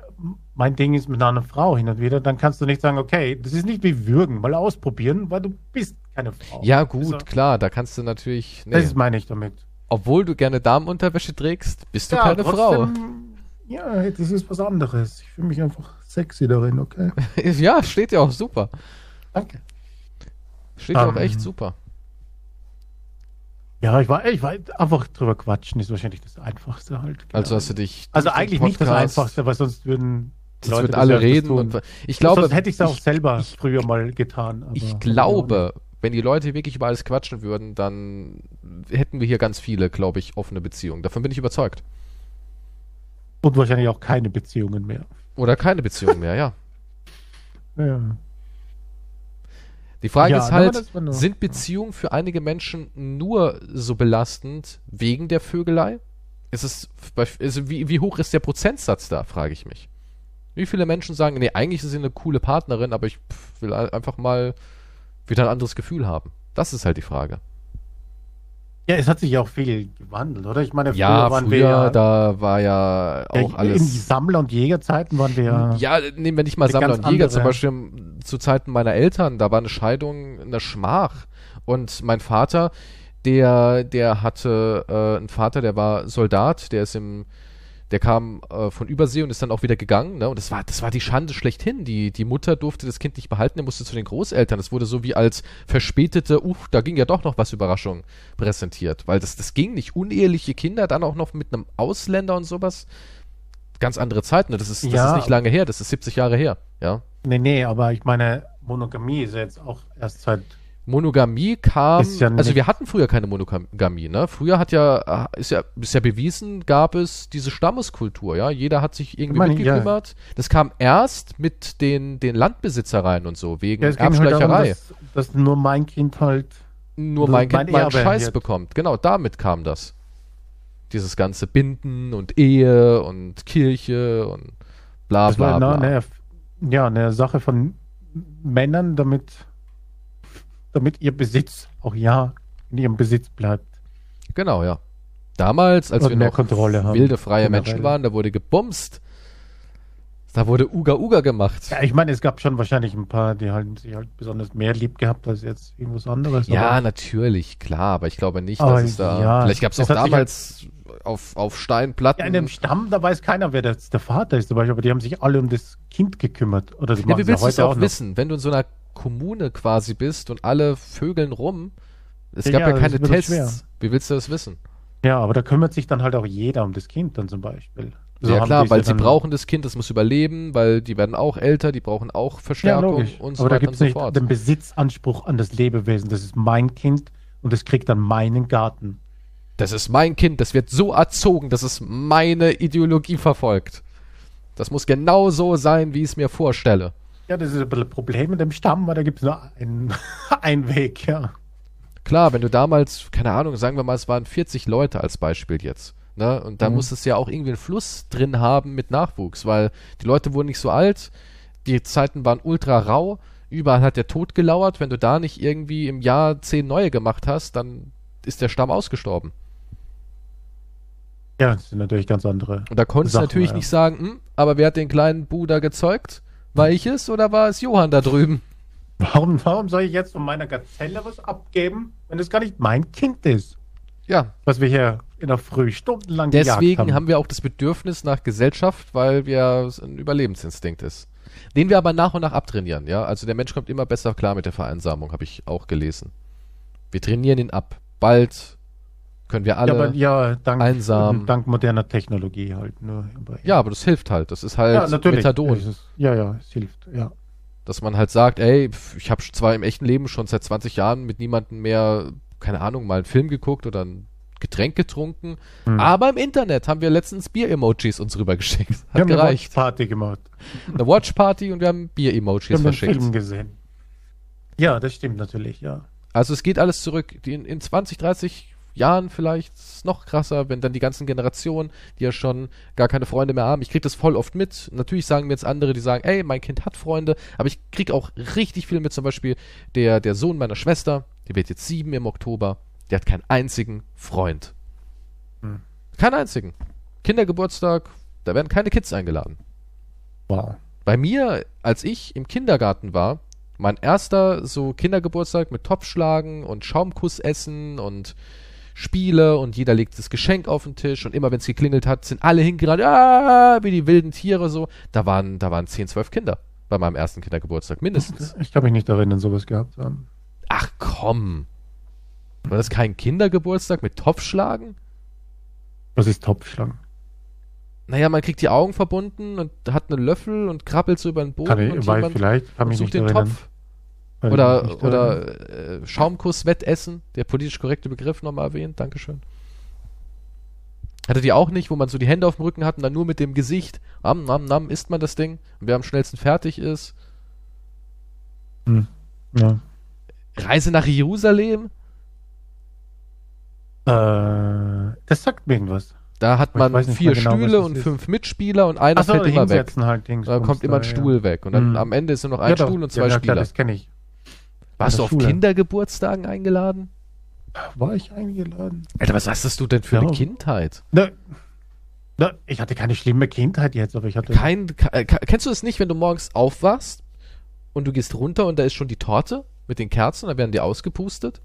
mein Ding ist mit einer Frau hin und wieder, dann kannst du nicht sagen, okay, das ist nicht wie würgen, mal ausprobieren, weil du bist keine Frau. Ja, gut, Also, klar, da kannst du natürlich. Nee. Das ist meine ich damit. Obwohl du gerne Damenunterwäsche trägst, bist du keine trotzdem, Ja, das ist was anderes. Ich fühle mich einfach sexy darin, okay? Frau. [LAUGHS] ja, steht ja auch super. Danke. Steht ja auch Ähm, echt super. Ja, ich war, ich war einfach drüber quatschen, ist wahrscheinlich das Einfachste halt. Also hast du dich. Also eigentlich nicht das Podcast- Einfachste, weil sonst würden die Leute würden das alle ja öfters reden. Und, ich glaube, sonst hätte ich es auch ich, selber ich- früher mal getan. Ich glaube, wenn die Leute wirklich über alles quatschen würden, dann hätten wir hier ganz viele, glaube ich, offene Beziehungen. Davon bin ich überzeugt. Und wahrscheinlich auch keine Beziehungen mehr. Oder keine Beziehung mehr, ja. [LAUGHS] Ja. Die Frage Ja, ist halt, sind Beziehungen für einige Menschen nur so belastend wegen der Vögelei? Ist es, also wie, wie hoch ist der Prozentsatz da, frage ich mich. Wie viele Menschen sagen, nee, eigentlich ist sie eine coole Partnerin, aber ich pff, will ein- einfach mal wieder ein anderes Gefühl haben. Das ist halt die Frage. Ja, es hat sich ja auch viel gewandelt, oder? Ich meine, früher Ja, waren früher, wir ja, da war ja ja, auch alles. in die Sammler- und Jägerzeiten waren wir ja. Ja, nehmen wir nicht mal Sammler und Jäger, andere- zum Beispiel zu Zeiten meiner Eltern, da war eine Scheidung eine Schmach. Und mein Vater, der, der hatte äh, einen Vater, der war Soldat, der ist im, der kam äh, von Übersee und ist dann auch wieder gegangen, ne? Und das war, das war die Schande schlechthin. Die, die Mutter durfte das Kind nicht behalten, er musste zu den Großeltern. Das wurde so wie als verspätete, uff, da ging ja doch noch was Überraschung präsentiert. Weil das, das ging nicht. Uneheliche Kinder, dann auch noch mit einem Ausländer und sowas. Ganz andere Zeiten. ne? Das ist, das Ja. ist nicht lange her, das ist 70 Jahre her. Ja. Nee, nee, aber ich meine, Monogamie ist jetzt auch erst seit. Monogamie kam, ja also wir hatten früher keine Monogamie, ne? Früher hat ja, äh, ist ja, ist ja bewiesen, gab es diese Stammeskultur, ja? Jeder hat sich irgendwie meine, ja. mitgekümmert. Das kam erst mit den, den Landbesitzereien und so, wegen Ja, es ging halt darum, Erbschleicherei. dass, dass nur mein Kind halt. Nur das- mein Kind mein meinen Scheiß wird. bekommt. Genau, damit kam das. Dieses ganze Binden und Ehe und Kirche und bla Das bla war bla. eine, eine, ja, eine Sache von Männern, damit, damit ihr Besitz auch ja in ihrem Besitz bleibt. Genau, ja. Damals, als Und wir noch Kontrolle haben, wilde, freie generell. Menschen waren, da wurde gebumst. Da wurde Uga Uga gemacht. Ja, ich meine, es gab schon wahrscheinlich ein paar, die halt sich halt besonders mehr lieb gehabt als jetzt irgendwas anderes. Ja, natürlich, klar, aber ich glaube nicht, dass es da. ja, vielleicht gab es auch sich damals auf, auf Steinplatten. ja, in dem Stamm, da weiß keiner, wer das der Vater ist zum Beispiel, aber die haben sich alle um das Kind gekümmert. Oder ja, wie willst du es auch noch. wissen, wenn du in so einer Kommune quasi bist und alle vögeln rum? Es Ja, gab ja, ja, keine wirklich Tests. Wie willst du das wissen? Ja, aber da kümmert sich dann halt auch jeder um das Kind dann zum Beispiel. So ja klar, weil ja sie brauchen das Kind, das muss überleben, weil die werden auch älter, die brauchen auch Ja, Verstärkung logisch. und so aber da weiter gibt und es so nicht fort. den Besitzanspruch an das Lebewesen. Das ist mein Kind und es kriegt dann meinen Garten. Das ist mein Kind, das wird so erzogen, dass es meine Ideologie verfolgt. Das muss genau so sein, wie ich es mir vorstelle. Ja, das ist ein bisschen ein Problem mit dem Stamm, weil da gibt es nur einen, [LAUGHS] einen Weg, ja. Klar, wenn du damals, keine Ahnung, sagen wir mal, es waren 40 Leute als Beispiel jetzt. Ne? Und da Mhm. muss es ja auch irgendwie einen Fluss drin haben mit Nachwuchs, weil die Leute wurden nicht so alt, die Zeiten waren ultra rau, überall hat der Tod gelauert. Wenn du da nicht irgendwie im Jahr zehn neue gemacht hast, dann ist der Stamm ausgestorben. Ja, das sind natürlich ganz andere. Und da konntest du natürlich ja. nicht sagen, hm, aber wer hat den kleinen Buda gezeugt? War ich es oder war es Johann da drüben? Warum, warum soll ich jetzt von meiner Gazelle was abgeben, wenn es gar nicht mein Kind ist? Ja, Was wir hier in der Früh stundenlang deswegen haben wir auch das Bedürfnis nach Gesellschaft, weil wir es ein Überlebensinstinkt ist. Den wir aber nach und nach abtrainieren, ja. Also der Mensch kommt immer besser klar mit der Vereinsamung, habe ich auch gelesen. Wir trainieren ihn ab. Bald können wir alle. ja, aber ja, dank, einsam. dank moderner Technologie halt. Nur, aber, Ja, aber das hilft halt. Das ist halt ja natürlich. Methadon. Es ist- Ja, ja, es hilft. Ja. Dass man halt sagt, ey, ich habe zwar im echten Leben schon seit 20 Jahren mit niemandem mehr, keine Ahnung, mal einen Film geguckt oder ein Getränk getrunken, Hm. aber im Internet haben wir letztens Bier-Emojis uns rübergeschickt. Hat wir haben eine gereicht. Party gemacht. Eine Watch-Party und wir haben Wir Bier-Emojis haben den verschickt. Film gesehen. Ja, das stimmt natürlich, ja. Also es geht alles zurück. In, in 20, 30 Jahren vielleicht ist es noch krasser, wenn dann die ganzen Generationen, die ja schon gar keine Freunde mehr haben. Ich krieg das voll oft mit. Natürlich sagen mir jetzt andere, die sagen, ey, mein Kind hat Freunde, aber ich krieg auch richtig viel mit. Zum Beispiel der, der Sohn meiner Schwester, der wird jetzt sieben im Oktober, der hat keinen einzigen Freund. Hm. Keinen einzigen. Kindergeburtstag, da werden keine Kids eingeladen. Wow. Bei mir, als ich im Kindergarten war, mein erster so Kindergeburtstag mit Topfschlagen und Schaumkuss essen und Spiele und jeder legt das Geschenk auf den Tisch und immer wenn es geklingelt hat, sind alle hingerannt, ah, wie die wilden Tiere so. Da waren, da waren 10, 12 Kinder bei meinem ersten Kindergeburtstag, mindestens. Ich kann mich nicht erinnern, sowas gehabt zu haben. Ach komm. War das kein Kindergeburtstag mit Topfschlagen? Was ist Topfschlangen? Naja, man kriegt die Augen verbunden und hat einen Löffel und krabbelt so über den Boden Kann ich, und weil vielleicht kann mich sucht nicht den erinnern. Topf. Mich Oder, oder äh, Schaumkuss-Wettessen, der politisch korrekte Begriff nochmal erwähnt, Dankeschön. Hattet ihr auch nicht, wo man so die Hände auf dem Rücken hat und dann nur mit dem Gesicht, am, nam, nam, isst man das Ding und wer am schnellsten fertig ist. Ja. Reise nach Jerusalem, das sagt mir irgendwas. da hat man vier genau, Stühle das und ist. fünf Mitspieler und einer Achso, fällt immer weg. halt. Da kommt immer ein ja. Stuhl weg und dann Hm. am Ende ist nur noch ein Ja. Stuhl und Ja, zwei ja, Spieler. Klar, das kenne ich. Warst du auf Schule. Kindergeburtstagen eingeladen? War ich eingeladen? Alter, was hast du denn für Ja. eine Kindheit? Na, na, ich hatte keine schlimme Kindheit jetzt, aber ich hatte. Kein, ke- äh, kennst du es nicht, wenn du morgens aufwachst und du gehst runter und da ist schon die Torte mit den Kerzen, da werden die ausgepustet?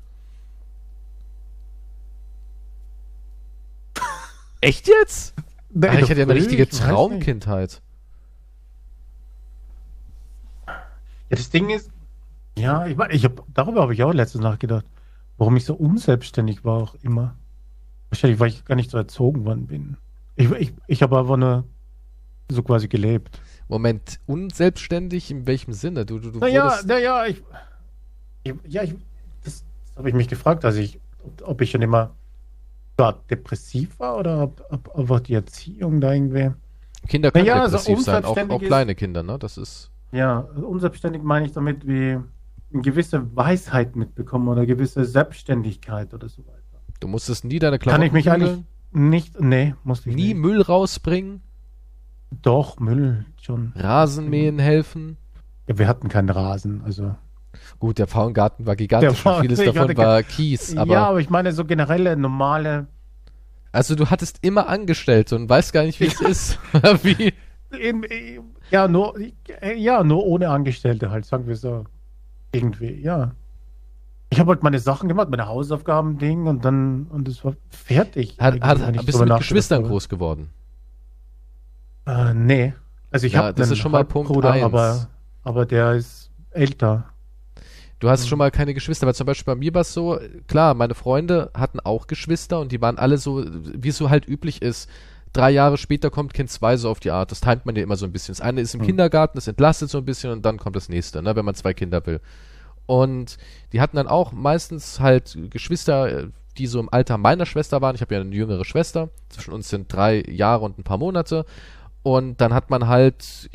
Echt jetzt? Nee, Ah, ich hatte ja eine richtige. Traumkindheit. Ja, das Ding ist, ja, ich, mein, ich hab, darüber habe ich auch letztens nachgedacht, warum ich so unselbstständig war auch immer. Wahrscheinlich, weil ich gar nicht so erzogen worden bin. Ich, ich, ich habe aber nur so quasi gelebt. Moment, unselbstständig in welchem Sinne? Du, du, du Naja, wurdest, naja, ich, ich, ja, ich, das, das habe ich mich gefragt, also ich, ob, ob ich schon immer war depressiv war oder ob, ob einfach die Erziehung da irgendwie. Kinder können Naja, also depressiv sein, auch, auch kleine Kinder, ne? Das ist. Ja, also unselbstständig meine ich damit wie eine gewisse Weisheit mitbekommen oder gewisse Selbstständigkeit oder so weiter. Du musstest nie deine Kann Klamotten ich mich eigentlich nicht, nee, musste ich nie nicht. Müll rausbringen, Doch, Müll schon. Rasenmähen helfen. Ja, wir hatten keinen Rasen, also. Gut, der Pfauengarten war gigantisch Der und vieles davon [LAUGHS] war Kies, aber. ja, aber ich meine so generelle, normale, Also du hattest immer Angestellte und weißt gar nicht, wie es ist. [LAUGHS] wie? ja, nur, ja, nur ohne Angestellte halt, sagen wir so. Irgendwie, ja. Ich habe halt meine Sachen gemacht, meine Hausaufgaben, Ding und dann, und es war fertig. Hat, hat, bist du mit Geschwistern groß geworden? Äh, nee. Also ich Ja, habe das ist schon mal Punkt eins. aber, aber der ist älter. Du hast Mhm. schon mal keine Geschwister, weil zum Beispiel bei mir war es so, klar, meine Freunde hatten auch Geschwister und die waren alle so, wie es so halt üblich ist. Drei Jahre später kommt Kind 2 so auf die Art. Das timet man ja immer so ein bisschen. Das eine ist im Mhm. Kindergarten, das entlastet so ein bisschen und dann kommt das nächste, ne, wenn man zwei Kinder will. Und die hatten dann auch meistens halt Geschwister, die so im Alter meiner Schwester waren. Ich habe ja eine jüngere Schwester. Zwischen uns sind drei Jahre und ein paar Monate. Und dann hat man halt,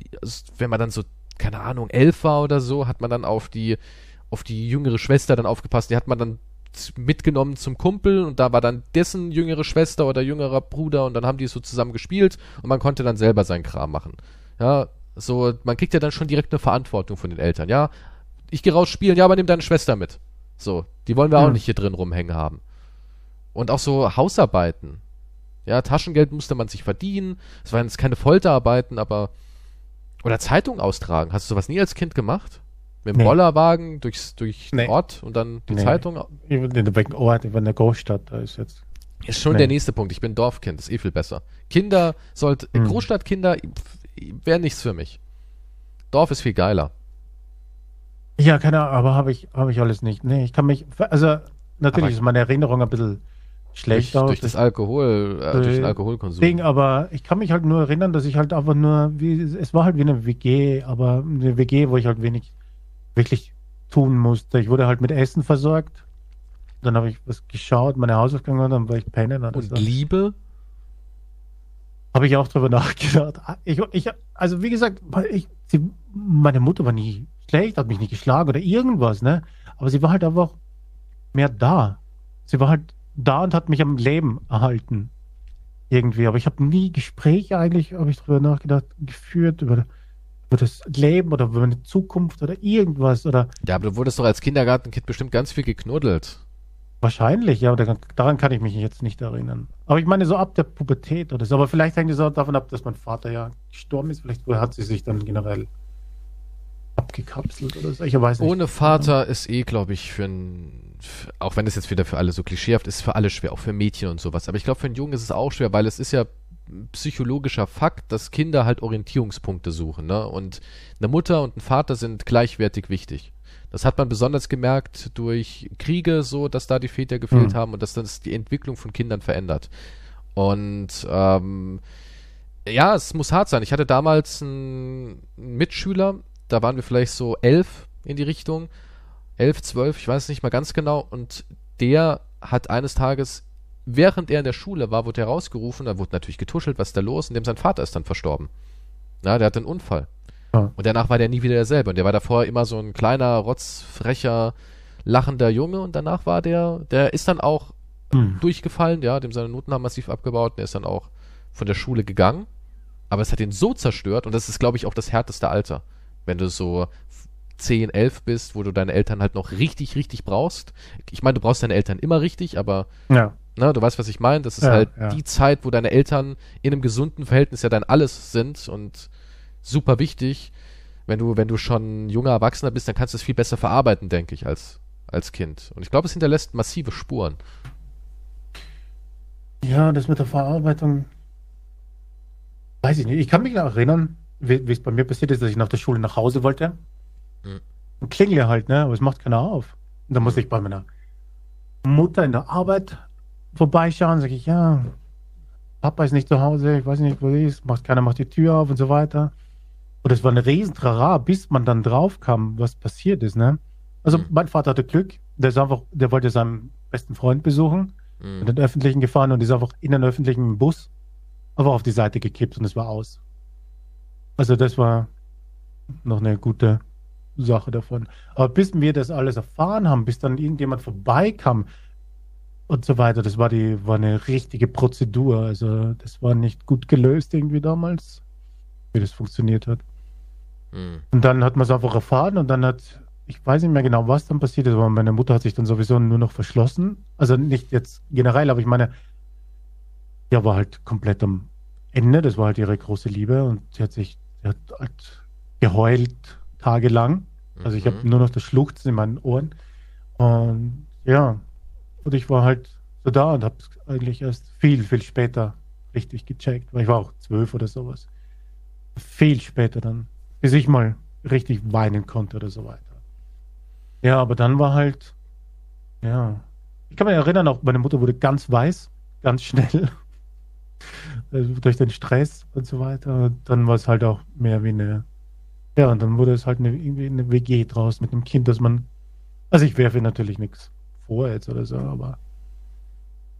wenn man dann so keine Ahnung, elf war oder so, hat man dann auf die, auf die jüngere Schwester dann aufgepasst. Die hat man dann mitgenommen zum Kumpel und da war dann dessen jüngere Schwester oder jüngerer Bruder und dann haben die so zusammen gespielt und man konnte dann selber seinen Kram machen. Ja, so, man kriegt ja dann schon direkt eine Verantwortung von den Eltern. Ja, ich gehe raus spielen, ja, aber nimm deine Schwester mit. So, die wollen wir hm. auch nicht hier drin rumhängen haben. Und auch so Hausarbeiten. Ja, Taschengeld musste man sich verdienen. Es waren jetzt keine Folterarbeiten, aber. Oder Zeitung austragen. Hast du sowas nie als Kind gemacht? Mit dem nee. Rollerwagen durchs, durch nee. den Ort und dann die nee. Zeitung? In der Ort, in der Großstadt, da ist jetzt. Ist schon der nächste Punkt. Ich bin Dorfkind, ist eh viel besser. Kinder sollte, hm. Großstadtkinder wäre nichts für mich. Dorf ist viel geiler. Ja, keine Ahnung, aber habe ich, hab ich alles nicht. Nee, ich kann mich, also natürlich aber ist meine Erinnerung ein bisschen schlecht durch, aus. Durch das Alkohol, äh, durch den Alkoholkonsum. Ding, aber ich kann mich halt nur erinnern, dass ich halt einfach nur, wie, es war halt wie eine WG, aber eine WG, wo ich halt wenig wirklich tun musste. Ich wurde halt mit Essen versorgt. Dann habe ich was geschaut, meine Hausaufgaben und dann war ich pennen. Und so. Liebe? Habe ich auch drüber [LAUGHS] nachgedacht. Ich, ich, also wie gesagt, ich, sie, meine Mutter war nie schlecht, hat mich nicht geschlagen oder irgendwas, ne? Aber sie war halt einfach mehr da. Sie war halt da und hat mich am Leben erhalten. Irgendwie. Aber ich habe nie Gespräche eigentlich, habe ich darüber nachgedacht, geführt über, über das Leben oder über meine Zukunft oder irgendwas. Oder ja, aber du wurdest doch als Kindergartenkind bestimmt ganz viel geknuddelt. Wahrscheinlich, ja, aber daran kann ich mich jetzt nicht erinnern. Aber ich meine, so ab der Pubertät oder so. Aber vielleicht hängt es auch davon ab, dass mein Vater ja gestorben ist. Vielleicht hat sie sich dann generell abgekapselt oder so. Ich weiß nicht. Ohne Vater ist eh, glaube ich, für ein, auch wenn es jetzt wieder für alle so klischeehaft ist, für alle schwer, auch für Mädchen und sowas. Aber ich glaube, für einen Jungen ist es auch schwer, weil es ist ja psychologischer Fakt, dass Kinder halt Orientierungspunkte suchen. Ne? Und eine Mutter und ein Vater sind gleichwertig wichtig. Das hat man besonders gemerkt durch Kriege, so dass da die Väter gefehlt mhm. haben und dass das die Entwicklung von Kindern verändert. Und ähm, ja, es muss hart sein. Ich hatte damals einen Mitschüler, da waren wir vielleicht so elf in die Richtung, elf, zwölf, ich weiß nicht mal ganz genau, und der hat eines Tages, während er in der Schule war, wurde er rausgerufen, da wurde natürlich getuschelt, was ist da los, und dem sein Vater ist dann verstorben. Ja, der hatte einen Unfall. Ja. Und danach war der nie wieder derselbe. Und der war davor immer so ein kleiner, rotzfrecher, lachender Junge, und danach war der, der ist dann auch hm. durchgefallen, ja, dem seine Noten haben massiv abgebaut, und der ist dann auch von der Schule gegangen. Aber es hat ihn so zerstört, und das ist, glaube ich, auch das härteste Alter wenn du so 10, 11 bist, wo du deine Eltern halt noch richtig, richtig brauchst. Ich meine, du brauchst deine Eltern immer richtig, aber ja. Ne, du weißt, was ich meine. Das ist ja, halt ja. die Zeit, wo deine Eltern in einem gesunden Verhältnis ja dein alles sind und super wichtig. Wenn du, wenn du schon junger Erwachsener bist, dann kannst du es viel besser verarbeiten, denke ich, als, als Kind. Und ich glaube, es hinterlässt massive Spuren. Ja, das mit der Verarbeitung, weiß ich nicht. Ich kann mich noch erinnern, wie es bei mir passiert ist, dass ich nach der Schule nach Hause wollte. Mhm. Und klingle halt, ne? Aber es macht keiner auf. Und dann muss ich bei meiner Mutter in der Arbeit vorbeischauen, sage ich, ja, Papa ist nicht zu Hause, ich weiß nicht, wo er ist, macht keiner macht die Tür auf und so weiter. Und es war eine riesen Trara, bis man dann drauf kam, was passiert ist, ne? Also mhm. mein Vater hatte Glück, der ist einfach, der wollte seinen besten Freund besuchen, mhm. in den öffentlichen gefahren und ist einfach in den öffentlichen Bus einfach auf die Seite gekippt und es war aus. Also das war noch eine gute Sache davon. Aber bis wir das alles erfahren haben, bis dann irgendjemand vorbeikam und so weiter, das war die war eine richtige Prozedur. Also das war nicht gut gelöst irgendwie damals, wie das funktioniert hat. Mhm. Und dann hat man es einfach erfahren und dann hat, ich weiß nicht mehr genau, was dann passiert ist, aber meine Mutter hat sich dann sowieso nur noch verschlossen. Also nicht jetzt generell, aber ich meine, ja, war halt komplett am Ende. Das war halt ihre große Liebe und sie hat sich er hat halt geheult tagelang. Also ich habe mhm. nur noch das Schluchzen in meinen Ohren. Und ja, und ich war halt so da und habe es eigentlich erst viel, viel später richtig gecheckt, weil ich war auch zwölf oder sowas. Viel später dann, bis ich mal richtig weinen konnte oder so weiter. Ja, aber dann war halt, ja, ich kann mich erinnern, auch meine Mutter wurde ganz weiß, ganz schnell. [LAUGHS] Also durch den Stress und so weiter. Und dann war es halt auch mehr wie eine, ja, und dann wurde es halt eine, irgendwie eine WG draus mit einem Kind, dass man, also ich werfe natürlich nichts vor jetzt oder so, aber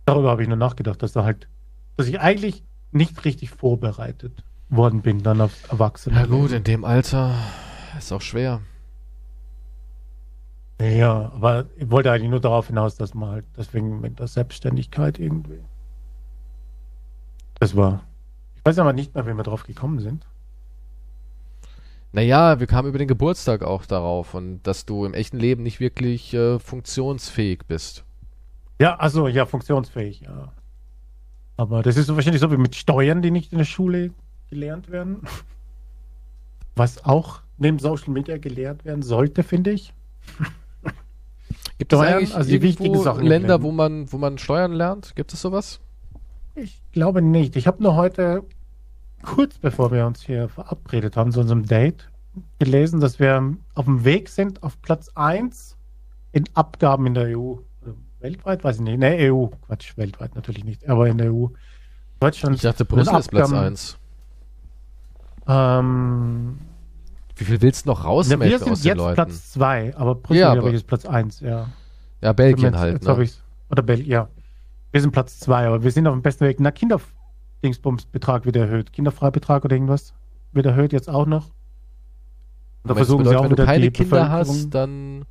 darüber habe ich nur nachgedacht, dass da halt, dass ich eigentlich nicht richtig vorbereitet worden bin dann auf Erwachsene. Ja gut, in dem Alter Ist auch schwer. Ja, aber ich wollte eigentlich nur darauf hinaus, dass man halt deswegen mit der Selbstständigkeit irgendwie. Das war. Ich weiß aber nicht mehr, wie wir drauf gekommen sind. Naja, wir kamen über den Geburtstag auch darauf und dass du im echten Leben nicht wirklich äh, funktionsfähig bist. Ja, also ja, funktionsfähig, ja. Aber das ist wahrscheinlich so wie mit Steuern, die nicht in der Schule gelernt werden. [LAUGHS] Was auch neben Social Media gelehrt werden sollte, finde ich. Gibt [LAUGHS] es eigentlich also die wichtigen Sachen Länder, wo man, wo man Steuern lernt? Gibt es sowas? Ich glaube nicht. Ich habe nur heute, kurz bevor wir uns hier verabredet haben, zu unserem Date, gelesen, dass wir auf dem Weg sind auf Platz 1 in Abgaben in der EU. Weltweit, weiß ich nicht. Ne, EU. Quatsch, weltweit natürlich nicht, aber in der EU. Deutschland. Ich dachte, Brüssel ist Platz Abgaben, 1. Ähm, Wie viel willst du noch ja, wir sind aus den jetzt Leuten? Platz 2, aber Brüssel, Ja, aber- ist Platz 1, ja. ja, Belgien Jetzt- halt, jetzt ne? Oder Belgien, ja. Wir sind Platz 2, aber wir sind auf dem besten Weg. Na, Kinderdingsbumsbetrag wird erhöht. Kinderfreibetrag oder irgendwas wird erhöht jetzt auch noch. Da versuchen sie bedeutet, auch wenn du wieder keine die Kinder hast, dann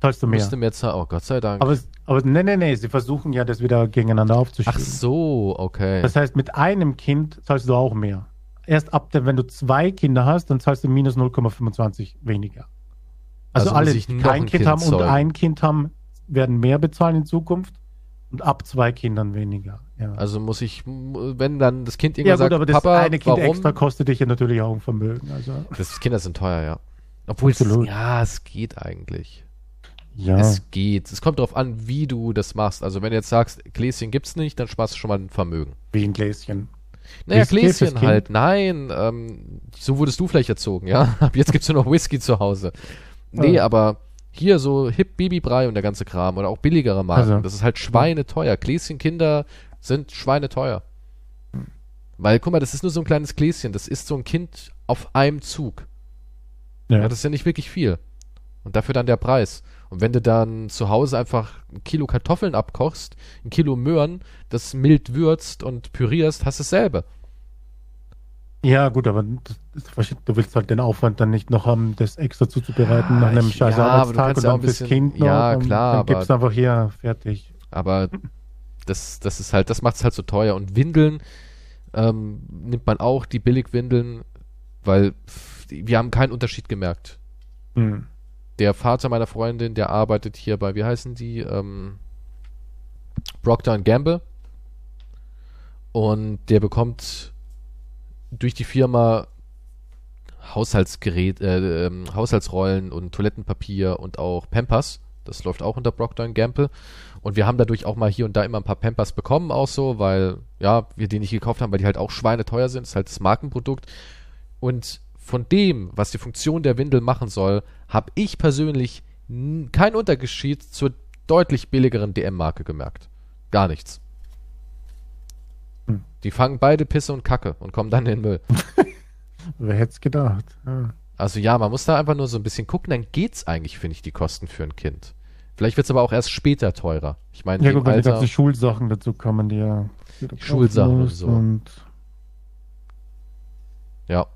zahlst du mehr. musst du mehr zahlen. Oh, Gott sei Dank. Aber, aber nee, nee, nee, sie versuchen ja, das wieder gegeneinander Ach aufzuspielen. so, okay. Das heißt, mit einem Kind zahlst du auch mehr. Erst ab, der, wenn du zwei Kinder hast, dann zahlst du minus 0,25 weniger. Also, Also alle, die kein ein Kind Kind haben und zeugen. ein Kind haben, werden mehr bezahlen in Zukunft und ab zwei Kindern weniger. Ja, Also muss ich, wenn dann das Kind ja irgendwann gut, sagt, aber das Papa, eine Kind warum? extra kostet dich ja natürlich auch ein Vermögen. Also, Das Kinder sind teuer, ja. Obwohl es, ja, es geht eigentlich. ja. Es geht. Es kommt darauf an, wie du das machst. Also wenn du jetzt sagst, Gläschen gibt's nicht, dann sparst du schon mal ein Vermögen. wie ein Gläschen. Naja, Whisky Gläschen halt. Nein, ähm, so wurdest du vielleicht erzogen, ja. [LAUGHS] Ab jetzt gibt's nur noch Whisky zu Hause. Nee, Ah. aber hier so Hip Babybrei und der ganze Kram oder auch billigere Marken. Also. Das ist halt schweineteuer. Gläschenkinder sind schweineteuer. Weil, guck mal, das ist nur so ein kleines Gläschen. Das ist so ein Kind auf einem Zug. Ja. Ja, das ist ja nicht wirklich viel. Und dafür dann der Preis. Und wenn du dann zu Hause einfach ein Kilo Kartoffeln abkochst, ein Kilo Möhren, das mild würzt und pürierst, hast du dasselbe. Ja, gut, aber das, du willst halt den Aufwand dann nicht noch haben, das extra zuzubereiten nach einem ich- scheiß ja, Arbeitstag und ja dann fürs bisschen- Kind noch. ja, klar, Dann aber- gibst einfach hier, fertig. Aber das, das ist halt, das macht es halt so teuer. Und Windeln ähm, nimmt man auch, die Billigwindeln, weil wir haben keinen Unterschied gemerkt. Hm. Der Vater meiner Freundin, der arbeitet hier bei, wie heißen die? Ähm, Procter Gamble. Und der bekommt durch die Firma Haushaltsgerät, äh, ähm, Haushaltsrollen und Toilettenpapier und auch Pampers. Das läuft auch unter Procter Gamble. Und wir haben dadurch auch mal hier und da immer ein paar Pampers bekommen, auch so, weil, ja, wir die nicht gekauft haben, weil die halt auch schweineteuer sind. Das ist halt das Markenprodukt. Und von dem, was die Funktion der Windel machen soll, habe ich persönlich keinen Unterschied zur deutlich billigeren DM-Marke gemerkt. Gar nichts. Hm. Die fangen beide Pisse und Kacke und kommen dann in den Müll. [LAUGHS] Wer hätte es gedacht? Ja. Also ja, man muss da einfach nur so ein bisschen gucken, dann geht's eigentlich, finde ich, die Kosten für ein Kind. Vielleicht wird's aber auch erst später teurer. Ich meine, Ja gut, wenn die Alter, ganzen Schulsachen dazu kommen, die ja die Schulsachen und so. Und ja.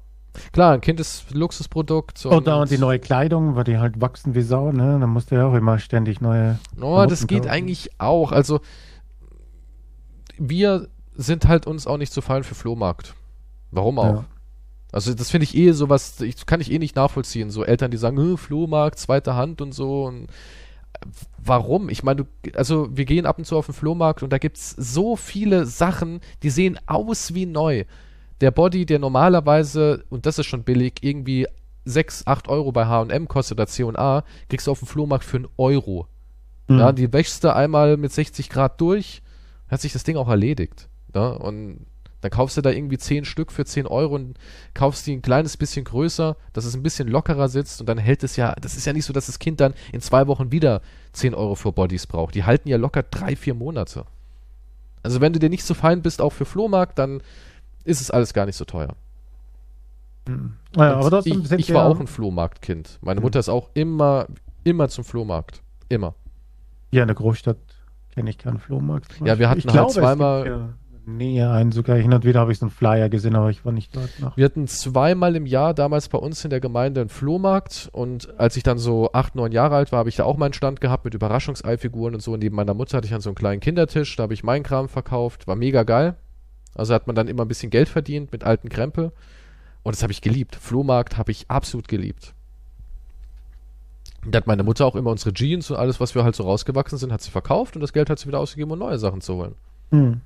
Klar, ein Kind ist Luxusprodukt. und, da und die neue Kleidung, weil die halt wachsen wie Sau, ne? Dann musst du ja auch immer ständig neue. Oh, das geht kaufen. eigentlich auch. Also, wir sind halt uns auch nicht zu fein für Flohmarkt. Warum auch? Ja. Also, das finde ich eh sowas, ich, kann ich eh nicht nachvollziehen. So Eltern, die sagen, "Äh, Flohmarkt, zweite Hand und so. Und warum? Ich meine, also, wir gehen ab und zu auf den Flohmarkt und da gibt's so viele Sachen, die sehen aus wie neu. Der Body, der normalerweise, und das ist schon billig, irgendwie 6, 8 Euro bei H&M kostet oder C&A, kriegst du auf dem Flohmarkt für einen Euro. Hm. Ja, die wäschst du einmal mit 60 Grad durch, hat sich das Ding auch erledigt. Ja, und dann kaufst du da irgendwie 10 Stück für 10 Euro und kaufst die ein kleines bisschen größer, dass es ein bisschen lockerer sitzt und dann hält es ja, das ist ja nicht so, dass das Kind dann in zwei Wochen wieder 10 Euro für Bodies braucht. Die halten ja locker drei, vier Monate. Also wenn du dir nicht so fein bist, auch für Flohmarkt, dann ist es alles gar nicht so teuer. Ja, Und aber trotzdem ich, ich war auch ein Flohmarktkind. Meine Mhm. Mutter ist auch immer, immer zum Flohmarkt. Immer. Ja, in der Großstadt kenne ich keinen Flohmarkt. Ja, wir hatten ich halt glaube, zweimal- gibt ja in der näher ein. Sogar hin und wieder habe ich so einen Flyer gesehen, aber ich war nicht dort noch. Wir hatten zweimal im Jahr damals bei uns in der Gemeinde einen Flohmarkt und als ich dann so acht, neun Jahre alt war, habe ich da auch meinen Stand gehabt mit Überraschungseifiguren und so. Und neben meiner Mutter hatte ich dann so einen kleinen Kindertisch, da habe ich meinen Kram verkauft, war mega geil. Also hat man dann immer ein bisschen Geld verdient mit alten Krempel. Und das habe ich geliebt. Flohmarkt habe ich absolut geliebt. Und da hat meine Mutter auch immer unsere Jeans und alles, was wir halt so rausgewachsen sind, hat sie verkauft und das Geld hat sie wieder ausgegeben, um neue Sachen zu holen. Hm.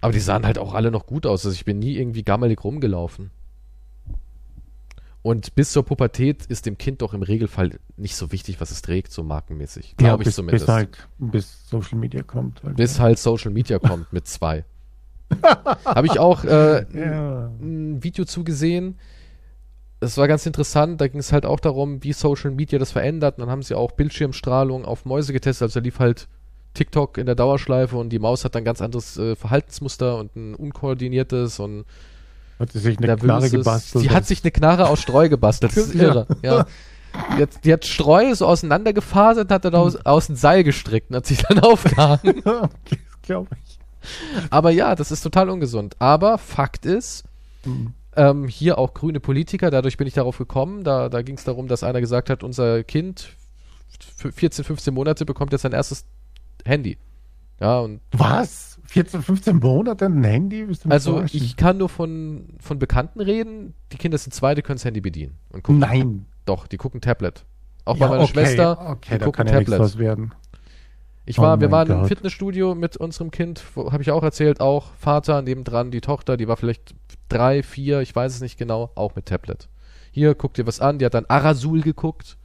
Aber die sahen halt auch alle noch gut aus. Also ich bin nie irgendwie gammelig rumgelaufen. Und bis zur Pubertät ist dem Kind doch im Regelfall nicht so wichtig, was es trägt, so markenmäßig. Ja, Glaube ich bis, zumindest. bis halt, bis Social Media kommt. Halt. Bis halt Social Media kommt mit zwei. [LAUGHS] Habe ich auch äh, ja. ein Video zugesehen. Es war ganz interessant, da ging es halt auch darum, wie Social Media das verändert. Und dann haben sie auch Bildschirmstrahlung auf Mäuse getestet. Also da lief halt TikTok in der Dauerschleife und die Maus hat dann ganz anderes äh, Verhaltensmuster und ein unkoordiniertes und Hat sie sich eine. Knarre gebastelt. Die hat sich eine Knarre aus Streu gebastelt. Das ist irre. Ja. Die hat, die hat Streu so auseinandergefasert und hat dann aus, aus ein Seil gestrickt und hat sich dann [LAUGHS] aufgehangen. [LAUGHS] glaube ich. Aber ja, das ist total ungesund. Aber Fakt ist, Hm. ähm, hier auch grüne Politiker, dadurch bin ich darauf gekommen, da, da ging es darum, dass einer gesagt hat, unser Kind, f- 14, 15 Monate, bekommt jetzt sein erstes Handy. Ja, und Was? 14, 15 Monate ein Handy? Also ich kann nur von, von Bekannten reden, die Kinder sind zwei, die können das Handy bedienen. Und gucken, Nein. Doch, die gucken Tablet. Auch Ja, bei meiner okay, Schwester, Okay, die da gucken kann ja nichts Tablet. was werden. Ich Oh war, wir mein waren im Gott. Fitnessstudio mit unserem Kind, habe ich auch erzählt, auch Vater, nebendran die Tochter, die war vielleicht drei, vier, ich weiß es nicht genau, auch mit Tablet. Hier, guck dir was an, die hat dann Arasul geguckt,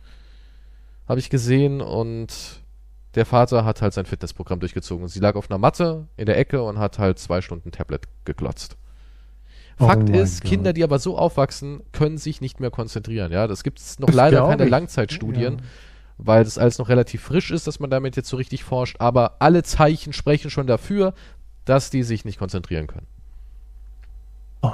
habe ich gesehen und der Vater hat halt sein Fitnessprogramm durchgezogen. Sie lag auf einer Matte in der Ecke und hat halt zwei Stunden Tablet geglotzt. Oh Fakt mein ist, Gott. Kinder, die aber so aufwachsen, können sich nicht mehr konzentrieren. Ja, das gibt es noch Das leider keine ich. Langzeitstudien Ja. weil das alles noch relativ frisch ist, dass man damit jetzt so richtig forscht. Aber alle Zeichen sprechen schon dafür, dass die sich nicht konzentrieren können. Oh,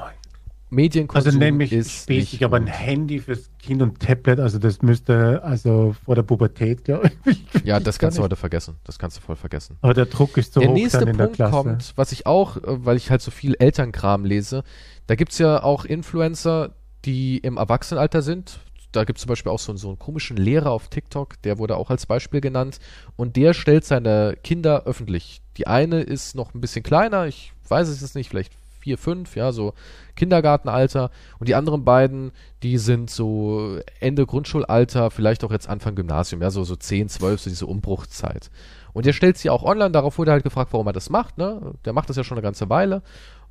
Medienkonsum also nenn mich ist spacig, nicht aber ein. Handy fürs Kind und Tablet, also das müsste, also vor der Pubertät, glaube ich. Ja, [LAUGHS] Ich das kann kannst du heute vergessen. Das kannst du voll vergessen. Aber der Druck ist so der hoch nächste dann in der Punkt Klasse. kommt, was ich auch, äh, weil ich halt so viel Elternkram lese, da gibt's ja auch Influencer, die im Erwachsenenalter sind. Da gibt's zum Beispiel auch so, so einen komischen Lehrer auf TikTok, der wurde auch als Beispiel genannt. Und der stellt seine Kinder öffentlich. Die eine ist noch ein bisschen kleiner, ich weiß es jetzt nicht, vielleicht vier, fünf, ja, so Kindergartenalter. Und die anderen beiden, die sind so Ende Grundschulalter, vielleicht auch jetzt Anfang Gymnasium, ja, so, so 10, 12, so diese Umbruchzeit. Und der stellt sie auch online, darauf wurde halt gefragt, warum er das macht, ne? Der macht das ja schon eine ganze Weile.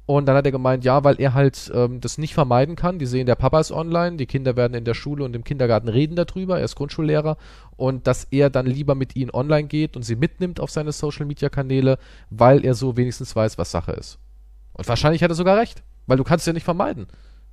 Und dann hat er gemeint, ja, weil er halt ähm, das nicht vermeiden kann. Die sehen, der Papa ist online, die Kinder werden in der Schule und im Kindergarten reden darüber, er ist Grundschullehrer und dass er dann lieber mit ihnen online geht und sie mitnimmt auf seine Social Media Kanäle, weil er so wenigstens weiß, was Sache ist. Und wahrscheinlich hat er sogar recht, weil du kannst es ja nicht vermeiden.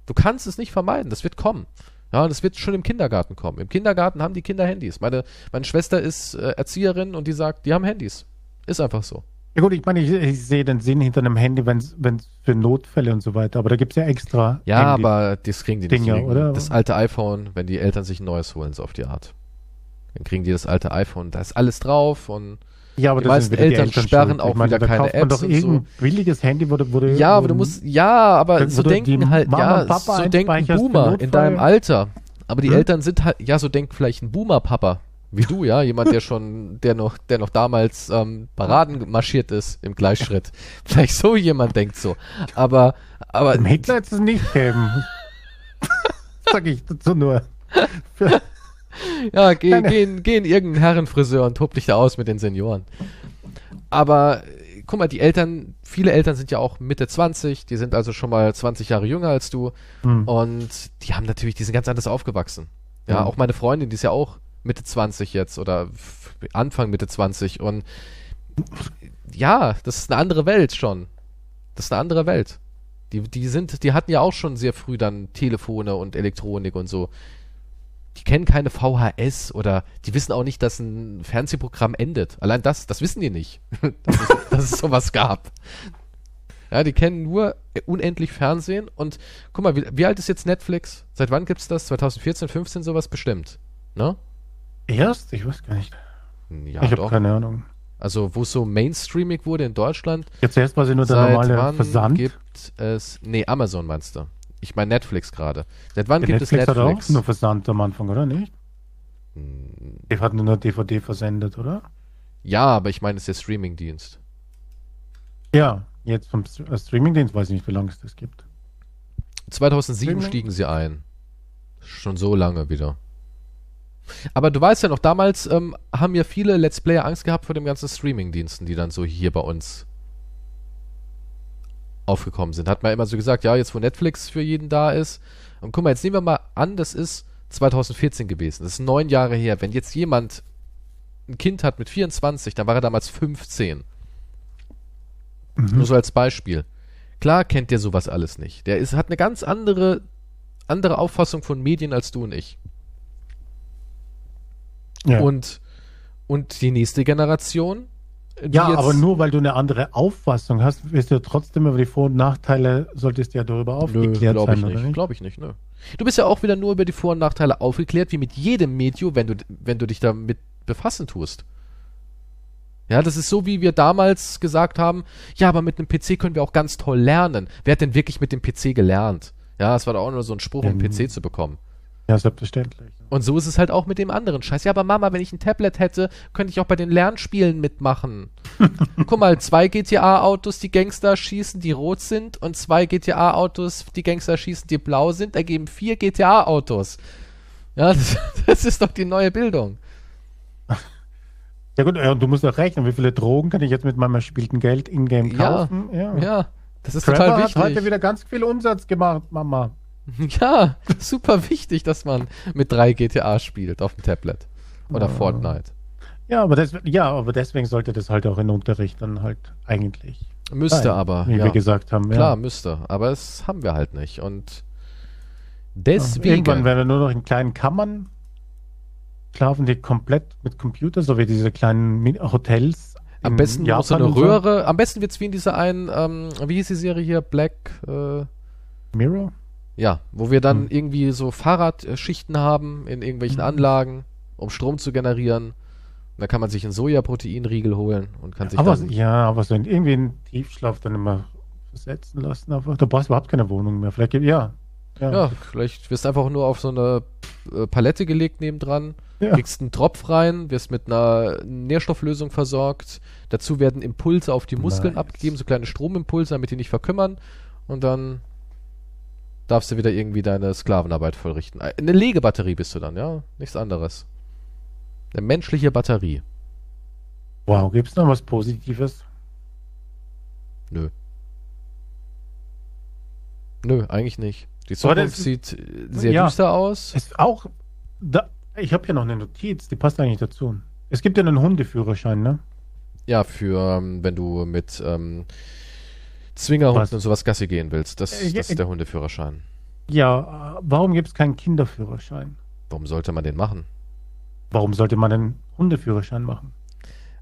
Du kannst es nicht vermeiden, das wird kommen. Ja, das wird schon im Kindergarten kommen. Im Kindergarten haben die Kinder Handys. Meine, meine Schwester ist äh, Erzieherin und die sagt, die haben Handys. Ist einfach so. Ja gut, ich meine, ich, ich sehe den Sinn hinter einem Handy, wenn es für Notfälle und so weiter, aber da gibt es ja extra Ja, Handys. aber das kriegen die nicht. Oder? Das alte iPhone, wenn die Eltern sich ein neues holen, so auf die Art. Dann kriegen die das alte iPhone, da ist alles drauf und ja, aber die das meisten sind wieder die Eltern sperren auch meine, wieder keine Apps doch irgendein billiges Handy, wurde, wurde ja, aber du musst, ja, aber Dann so denken halt, Mama ja, Papa so denken Boomer in deinem Alter. Aber die Hm? Eltern sind halt, ja, so denkt vielleicht ein Boomer-Papa, wie du, ja, jemand, der schon, der noch, der noch damals ähm, Paraden marschiert ist im Gleichschritt. vielleicht so jemand denkt so. Aber, aber Hitler jetzt es nicht geben. [LAUGHS] Sag ich dazu nur. Für, [LAUGHS] [LAUGHS] Ja, geh, geh, geh in irgendeinen Herrenfriseur und tob dich da aus mit den Senioren. Aber äh, guck mal, die Eltern, viele Eltern sind ja auch Mitte 20, die sind also schon mal 20 Jahre jünger als du Hm. und die haben natürlich, die sind ganz anders aufgewachsen. Ja, Mhm. auch meine Freundin, die ist ja auch Mitte 20 jetzt oder Anfang Mitte 20 und ja, das ist eine andere Welt schon. Das ist eine andere Welt. Die, die sind, die hatten ja auch schon sehr früh dann Telefone und Elektronik und so. Die kennen keine VHS oder die wissen auch nicht, dass ein Fernsehprogramm endet. Allein das, das wissen die nicht, [LAUGHS] dass, es, dass es sowas gab. Ja, die kennen nur unendlich Fernsehen und guck mal, wie, wie alt ist jetzt Netflix? Seit wann gibt's das? 2014, 15 sowas bestimmt. Ne? Erst? Ich weiß gar nicht. Ja, ich habe keine Ahnung. Also, wo es so Mainstreaming wurde in Deutschland. Jetzt erst sie nur der normale Versand. gibt es. Nee, Amazon meinst du. Ich meine Netflix gerade. Seit wann Der gibt Netflix, es hat auch Netflix? nur Versand am Anfang, oder nicht? Hm, Der hat nur eine DVD versendet, oder? Ja, aber ich meine, es ist der Streamingdienst. Ja, jetzt vom äh, Streamingdienst weiß ich nicht, wie lange es das gibt. 2007 Streaming? stiegen sie ein. Schon so lange wieder. Aber du weißt ja noch, damals ähm, haben ja viele Let's Player Angst gehabt vor den ganzen Streaming-Diensten, die dann so hier bei uns aufgekommen sind. Hat man immer so gesagt, ja, jetzt wo Netflix für jeden da ist. Und guck mal, jetzt nehmen wir mal an, das ist 2014 gewesen. Das ist neun Jahre her. Wenn jetzt jemand ein Kind hat mit 24, dann war er damals 15. Nur so als Beispiel. Klar kennt der sowas alles nicht. Der ist, hat eine ganz andere, andere Auffassung von Medien als du und ich. Ja, Und, und die nächste Generation. Ja aber nur weil du eine andere Auffassung hast, wirst du trotzdem über die Vor- und Nachteile, solltest du ja darüber Nö, aufgeklärt glaube ich sein, oder nicht. nicht? Glaube ich nicht, nö. Du bist ja auch wieder nur über die Vor- und Nachteile aufgeklärt, wie mit jedem Medium, wenn du, wenn du dich damit befassen tust. Ja, das ist so, wie wir damals gesagt haben, ja, aber mit einem PC können wir auch ganz toll lernen. Wer hat denn wirklich mit dem PC gelernt? Ja, das war doch auch nur so ein Spruch, um einen Ja, PC zu bekommen. Ja, selbstverständlich. Und so ist es halt auch mit dem anderen Scheiß. Ja, aber Mama, wenn ich ein Tablet hätte, könnte ich auch bei den Lernspielen mitmachen. [LAUGHS] Guck mal, zwei GTA-Autos, die Gangster schießen, die rot sind, und zwei GTA-Autos, die Gangster schießen, die blau sind, ergeben vier GTA-Autos. Ja, [LAUGHS] das, das ist doch die neue Bildung. Ja gut, ja, und du musst auch rechnen, wie viele Drogen kann ich jetzt mit meinem erspielten Geld in-game Ja, kaufen? Ja. Ja, das ist Trevor total hat wichtig. heute wieder ganz viel Umsatz gemacht, Mama. [LAUGHS] Ja, super wichtig, dass man mit drei GTA spielt auf dem Tablet. Oder Ja. Fortnite. Ja, aber, des, ja, aber deswegen sollte das halt auch in Unterricht dann halt eigentlich Müsste sein, aber. wie ja. wir gesagt haben. Klar, ja. müsste. Aber das haben wir halt nicht. Und deswegen. Irgendwann werden wir nur noch in kleinen Kammern schlafen, die komplett mit Computer, so wie diese kleinen Hotels. am besten noch so Japan eine Röhre. Am besten wird's wie in dieser einen, ähm, wie hieß die Serie hier? Black, äh, Mirror? Ja, wo wir dann Hm. irgendwie so Fahrradschichten haben in irgendwelchen Hm. Anlagen, um Strom zu generieren. Da kann man sich einen Sojaproteinriegel holen und kann sich Aber, dann. ja, aber so in, irgendwie in Tiefschlaf dann immer versetzen lassen. Einfach. Da brauchst du überhaupt keine Wohnung mehr. Vielleicht, gibt- ja. Ja, vielleicht wirst du einfach nur auf so eine äh, Palette gelegt nebendran, Ja. kriegst einen Tropf rein, wirst mit einer Nährstofflösung versorgt. Dazu werden Impulse auf die Muskeln Nice. abgegeben, so kleine Stromimpulse, damit die nicht verkümmern. Und dann darfst du wieder irgendwie deine Sklavenarbeit vollrichten. Äh, Eine Legebatterie bist du dann, ja? Nichts anderes. Eine menschliche Batterie. Wow, gibt es noch was Positives? Nö. Nö, eigentlich nicht. Die Zukunft sieht äh, sehr Ja. düster aus. Ist auch. Da, ich habe hier noch eine Notiz, die passt eigentlich dazu. Es gibt ja einen Hundeführerschein, ne? Ja, für ähm, wenn du mit ähm, Zwingerhunden Was? und sowas Gassi gehen willst. Das, Äh, das ja, ist der Hundeführerschein. Ja, äh, warum gibt es keinen Kinderführerschein? Warum sollte man den machen? Warum sollte man einen Hundeführerschein machen?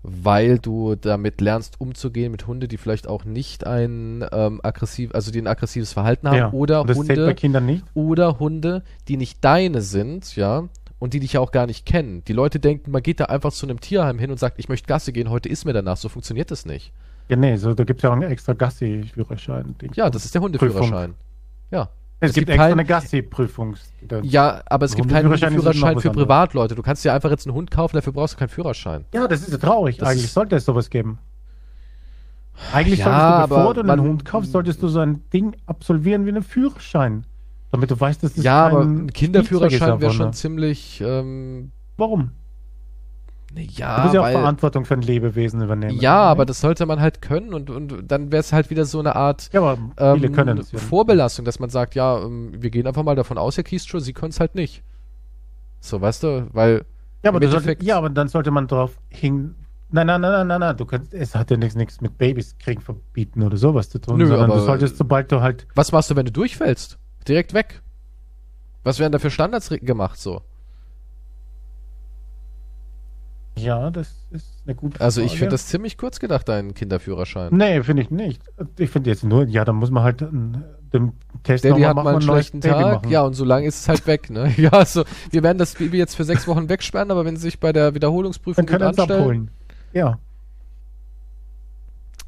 Weil du damit lernst, umzugehen mit Hunde, die vielleicht auch nicht ein ähm, aggressiv, also die ein aggressives Verhalten haben, oder zählt bei Hunde Kindern nicht? oder Hunde, die nicht deine sind, ja, und die dich ja auch gar nicht kennen. Die Leute denken, man geht da einfach zu einem Tierheim hin und sagt, ich möchte Gassi gehen, heute ist mir danach. So funktioniert das nicht. Ja, nee, so, da gibt es ja auch einen extra Gassi-Führerschein. Ja, das ist der Hundeführerschein. Ja. Es, es gibt, gibt extra kein- eine Gassi-Prüfung. Ja, aber es gibt keinen Führerschein für. Privatleute. Du kannst dir einfach jetzt einen Hund kaufen, dafür brauchst du keinen Führerschein. Ja, das ist ja traurig. Das Eigentlich sollte es sowas geben. Eigentlich Ja, solltest du, bevor du einen Hund kaufst, solltest du so ein Ding absolvieren wie einen Führerschein. Damit du weißt, dass das ja, aber ein Kinderführerschein wäre schon ziemlich, ähm, Warum? Ne, Du ja, musst ja auch weil, Verantwortung für ein Lebewesen übernehmen. ja, aber das sollte man halt können und, und dann wäre es halt wieder so eine Art Ja, aber viele ähm, können es ja. Vorbelastung, dass man sagt, ja, ähm, wir gehen einfach mal davon aus, Herr Kiestro, Sie können es halt nicht. So, weißt du, weil Ja, aber, du sollte, ja, aber dann sollte man drauf hin. Nein, nein, nein, nein, nein, nein. Du kannst, es hat ja nichts, nichts mit Babys kriegen verbieten oder sowas zu tun, Nö, sondern aber- du solltest, sobald du halt. was machst du, wenn du durchfällst? Direkt weg. Was werden da für Standards gemacht so? Ja, das ist eine gute Also ich Frage. finde das ziemlich kurz gedacht, deinen Kinderführerschein. Nee, finde ich nicht. Ich finde jetzt nur, ja, dann muss man halt ähm, den Test Daddy hat machen mal einen schlechten Tag, ja, und so lange ist es halt weg, ne? [LAUGHS] Ja, also, wir werden das Baby jetzt für sechs Wochen wegsperren, aber wenn sie sich bei der Wiederholungsprüfung dann gut können sie es anstellen, abholen. Ja.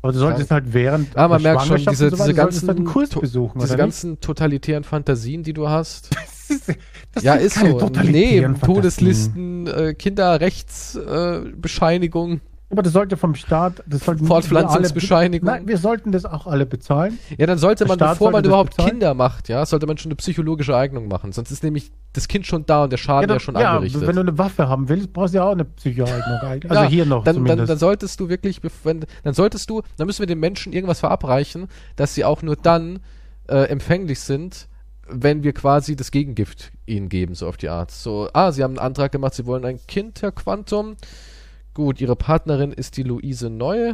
Aber du solltest halt während Ah, man merkt schon, diese, so diese ganzen, halt Kurs besuchen, diese ganzen totalitären Fantasien, die du hast. [LAUGHS] Das ja, ist keine so. Nee. Todeslisten, äh, Kinderrechtsbescheinigung. Äh. Aber das sollte vom Staat, das sollten Fortpflanzungsbescheinigung. Nein, wir sollten das auch alle bezahlen. ja, dann sollte man, bevor man sollte das überhaupt bezahlen? Kinder macht, ja, sollte man schon eine psychologische Eignung machen. Sonst ist nämlich das Kind schon da und der Schaden ja, dann- schon angerichtet. wenn du eine Waffe haben willst, brauchst du ja auch eine Psychoeignung. Also Ja, hier noch dann, dann, dann solltest du wirklich, wenn, dann solltest du, dann müssen wir den Menschen irgendwas verabreichen, dass sie auch nur dann äh, empfänglich sind, wenn wir quasi das Gegengift ihnen geben, so auf die Art. So, ah, sie haben einen Antrag gemacht, sie wollen ein Kind, Herr Quantum. Gut, ihre Partnerin ist die Luise Neu.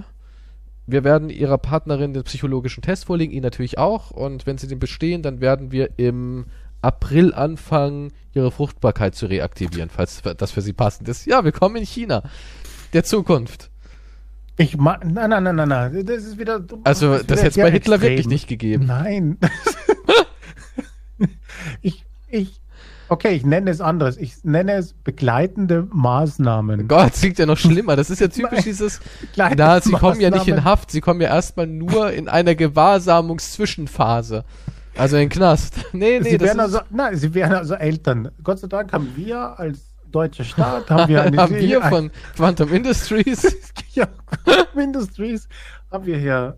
Wir werden ihrer Partnerin den psychologischen Test vorlegen, ihn natürlich auch. Und wenn sie den bestehen, dann werden wir im April anfangen, ihre Fruchtbarkeit zu reaktivieren, falls das für sie passend ist. Ja, willkommen in China, der Zukunft. ich ma nein, nein, nein, nein, nein. Das ist wieder. Also, das wieder hätte es bei Hitler extrem. wirklich nicht gegeben. Nein. [LAUGHS] [LAUGHS] ich, ich, okay, ich nenne es anderes. Ich nenne es begleitende Maßnahmen. [LAUGHS] Gott, das klingt ja noch schlimmer. Das ist ja [LAUGHS] typisch dieses. Na, sie kommen ja nicht in. Haft, sie kommen ja erstmal nur in einer Gewahrsamungszwischenphase. Also in den Knast. Nee, nee, sie das werden ist, also, nein, sie werden also Eltern. Gott sei Dank haben wir als deutscher Staat haben wir eine haben wir von Quantum Industries. ja, Industries haben wir hier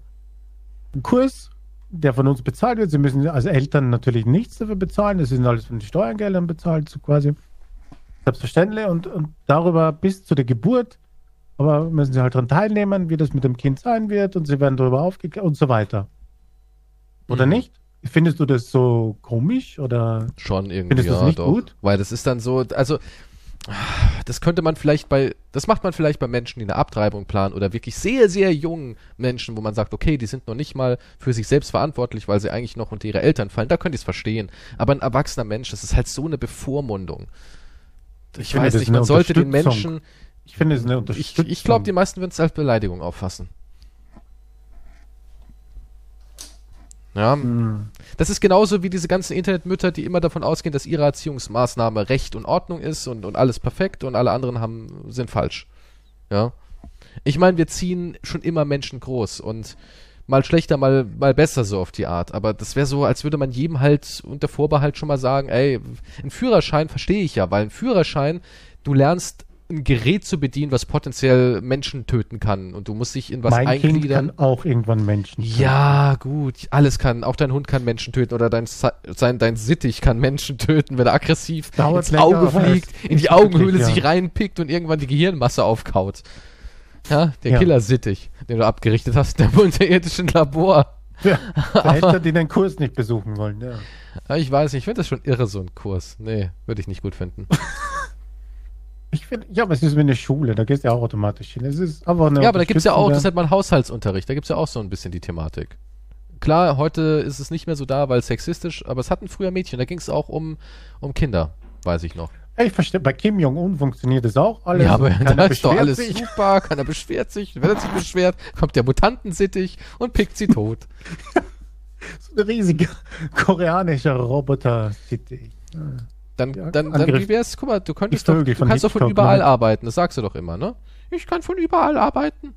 einen Kurs, der von uns bezahlt wird. Sie müssen als Eltern natürlich nichts dafür bezahlen. Das sind alles von den Steuergeldern bezahlt, so quasi. Selbstverständlich. Und, und darüber bis zu der Geburt. Aber müssen sie halt daran teilnehmen, wie das mit dem Kind sein wird. Und sie werden darüber aufgeklärt und so weiter. Oder Mhm. nicht? Findest du das so komisch? Oder Schon irgendwie, Findest du das ja, nicht doch. gut? Weil das ist dann so, also das könnte man vielleicht bei, das macht man vielleicht bei Menschen, die eine Abtreibung planen oder wirklich sehr, sehr jungen Menschen, wo man sagt, okay, die sind noch nicht mal für sich selbst verantwortlich, weil sie eigentlich noch unter ihre Eltern fallen. Da könnte ich es verstehen. Aber ein erwachsener Mensch, das ist halt so eine Bevormundung. Ich, finde, weiß nicht, man sollte den. Menschen, ich finde es eine ich, Unterstützung. ich glaube, die meisten würden es als Beleidigung auffassen. Ja, Hm. das ist genauso wie diese ganzen Internetmütter, die immer davon ausgehen, dass ihre Erziehungsmaßnahme Recht und Ordnung ist und, und alles perfekt und alle anderen haben, sind falsch. Ja. Ich meine, wir ziehen schon immer Menschen groß und mal schlechter, mal, mal besser so auf die Art. Aber das wäre so, als würde man jedem halt unter Vorbehalt schon mal sagen, ey, ein Führerschein verstehe ich ja, weil ein Führerschein, du lernst ein Gerät zu bedienen, was potenziell Menschen töten kann und du musst dich in was mein Kind eingliedern. kann auch irgendwann Menschen. töten. Ja, gut. Alles kann. Auch dein Hund kann Menschen töten oder dein, sein, dein Sittich kann Menschen [LAUGHS] töten, wenn er aggressiv Dauert ins länger, Auge fliegt, in die Augenhöhle ja. sich reinpickt und irgendwann die Gehirnmasse aufkaut. Ja, der Ja. Killer-Sittich, den du abgerichtet hast, der unterirdischen Labor. Für Eltern, die den Kurs nicht besuchen wollen, ja. Ja, ich weiß nicht, ich finde das schon irre, so ein Kurs. Nee, würde ich nicht gut finden. [LAUGHS] Ich finde, ja, aber es ist wie eine Schule, da gehst du ja auch automatisch hin. Es ist einfach eine ja, aber da gibt's ja auch, das unterstützende- nennt man Haushaltsunterricht, da gibt's ja auch so ein bisschen die Thematik. Klar, heute ist es nicht mehr so da, weil sexistisch, aber es hatten früher Mädchen, da ging es auch um, um Kinder, weiß ich noch. Ja, ich verstehe, bei Kim Jong-un funktioniert das auch alles. ja, aber Keiner da ist doch alles sich. super, keiner beschwert sich, wenn er sich beschwert, kommt der Mutantensittich und pickt sie tot. [LAUGHS] So ein riesiger koreanischer Roboter. City. Dann, Ja, dann, dann Angriff- wie wär's, guck mal, du könntest doch, du von kannst doch von Hitchcock, überall ne? arbeiten, das sagst du doch immer, ne? Ich kann von überall arbeiten.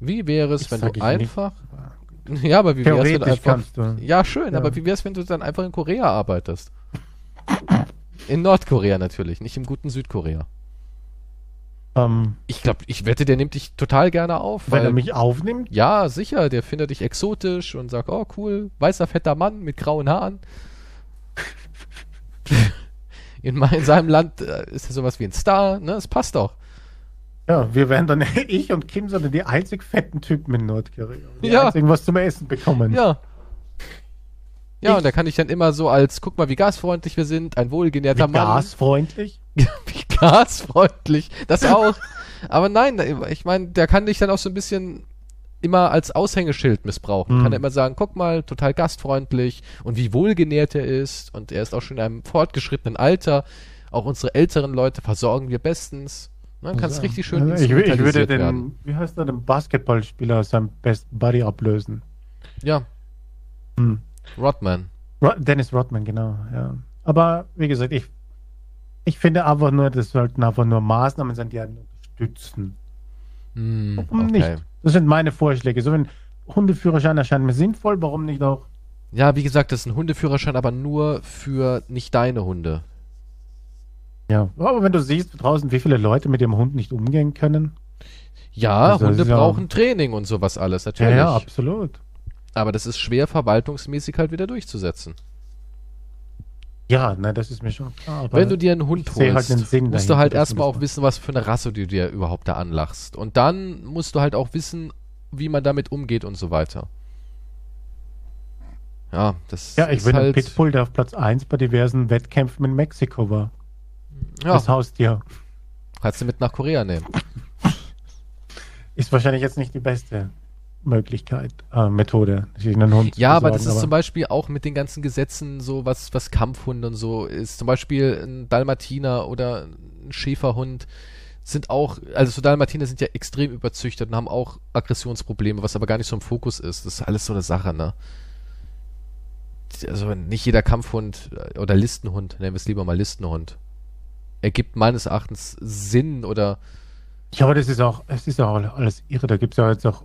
Wie wäre es, wenn du ich nicht. einfach, ja, aber wie wär's, wenn du einfach, du. ja, schön, Ja. aber wie wär's, wenn du dann einfach in Korea arbeitest? In Nordkorea natürlich, nicht im guten Südkorea. Ähm, Ich glaube, ich wette, der nimmt dich total gerne auf. wenn weil- er mich aufnimmt, Ja, sicher, der findet dich exotisch und sagt, oh cool, weißer, fetter Mann mit grauen Haaren. In, mein, in seinem Land äh, ist er sowas wie ein Star, ne? Es passt doch. ja, wir wären dann, [LAUGHS] ich und Kim, sind dann die einzig fetten Typen in Nordkorea. Die Ja. einzigen, was zum Essen bekommen. Ja. Ja, Ich- und da kann ich dann immer so als, guck mal, wie gasfreundlich wir sind, ein wohlgenährter Wie Mann. gasfreundlich. [LAUGHS] wie gasfreundlich, das auch. Aber nein, ich meine, der kann dich dann auch so ein bisschen immer als Aushängeschild missbrauchen. Mhm. Kann er immer sagen, guck mal, total gastfreundlich und wie wohlgenährt er ist und er ist auch schon in einem fortgeschrittenen Alter. Auch unsere älteren Leute versorgen wir bestens. Dann kannst Also, richtig schön also ich, ich würde den, werden. wie heißt er, den Basketballspieler aus seinem Best Buddy ablösen. Ja, Hm. Rodman. Ro Dennis Rodman, genau, ja. Aber wie gesagt, ich, ich finde einfach nur, das sollten einfach nur Maßnahmen sein, die einen unterstützen. Hm, Warum okay. nicht? Das sind meine Vorschläge. So ein Hundeführerschein erscheint mir sinnvoll, warum nicht auch? Ja, wie gesagt, das ist ein Hundeführerschein, aber nur für nicht deine Hunde. Ja, aber wenn du siehst draußen, wie viele Leute mit dem Hund nicht umgehen können. Ja, also Hunde brauchen Training und sowas alles, natürlich. Ja, ja, absolut. Aber das ist schwer verwaltungsmäßig halt wieder durchzusetzen. Ja, ne, das ist mir schon klar. Wenn du dir einen Hund halt holst, halt musst du halt erstmal auch wissen, was für eine Rasse du dir überhaupt da anlachst. Und dann musst du halt auch wissen, wie man damit umgeht und so weiter. Ja, das Ja, ich bin halt ein Pitbull, der auf Platz 1 bei diversen Wettkämpfen in Mexiko war. Ja. Das Haustier. Kannst du mit nach Korea nehmen. Ist wahrscheinlich jetzt nicht die beste Möglichkeit, äh, Methode, einen Hund Ja, aber das ist aber zum Beispiel auch mit den ganzen Gesetzen, so was, was Kampfhunde und so ist. Zum Beispiel ein Dalmatiner oder ein Schäferhund sind auch, also so Dalmatiner sind ja extrem überzüchtet und haben auch Aggressionsprobleme, was aber gar nicht so im Fokus ist. Das ist alles so eine Sache, ne? Also nicht jeder Kampfhund oder Listenhund, nennen wir es lieber mal Listenhund, ergibt meines Erachtens Sinn oder ja, aber das ist auch, es ist auch alles irre. Da gibt es ja jetzt auch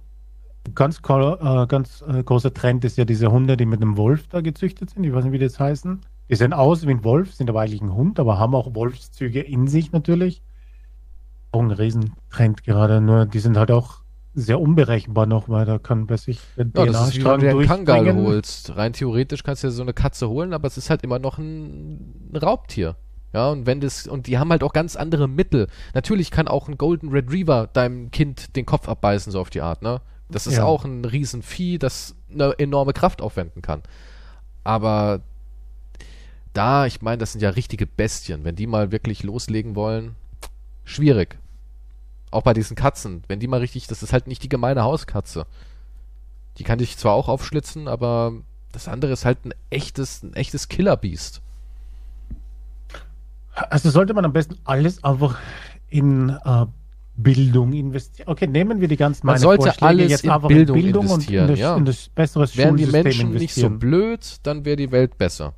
ganz, äh, ganz äh, großer Trend ist ja diese Hunde, die mit einem Wolf da gezüchtet sind. Ich weiß nicht, wie die das heißen. Die sehen aus wie ein Wolf, sind aber eigentlich ein Hund, aber haben auch Wolfszüge in sich natürlich. Auch ein Riesentrend gerade, nur die sind halt auch sehr unberechenbar noch, weil da kann sich der ja, das ist wie wenn du einen Kangal holst. Rein theoretisch kannst du ja so eine Katze holen, aber es ist halt immer noch ein, ein Raubtier. Ja, und wenn das, und die haben halt auch ganz andere Mittel. Natürlich kann auch ein Golden Retriever deinem Kind den Kopf abbeißen, so auf die Art, ne? Das ist ja. auch ein Riesenvieh, das eine enorme Kraft aufwenden kann. Aber da, ich meine, das sind ja richtige Bestien. Wenn die mal wirklich loslegen wollen, schwierig. Auch bei diesen Katzen. Wenn die mal richtig, das ist halt nicht die gemeine Hauskatze. Die kann dich zwar auch aufschlitzen, aber das andere ist halt ein echtes, ein echtes Killerbiest. Also sollte man am besten alles einfach in äh, Bildung investieren. Okay, nehmen wir die ganzen Man sollte Vorschläge alles jetzt in Bildung, in Bildung investieren, und in das, ja. in das besseres Wären die Menschen nicht so blöd, dann wäre die Welt besser.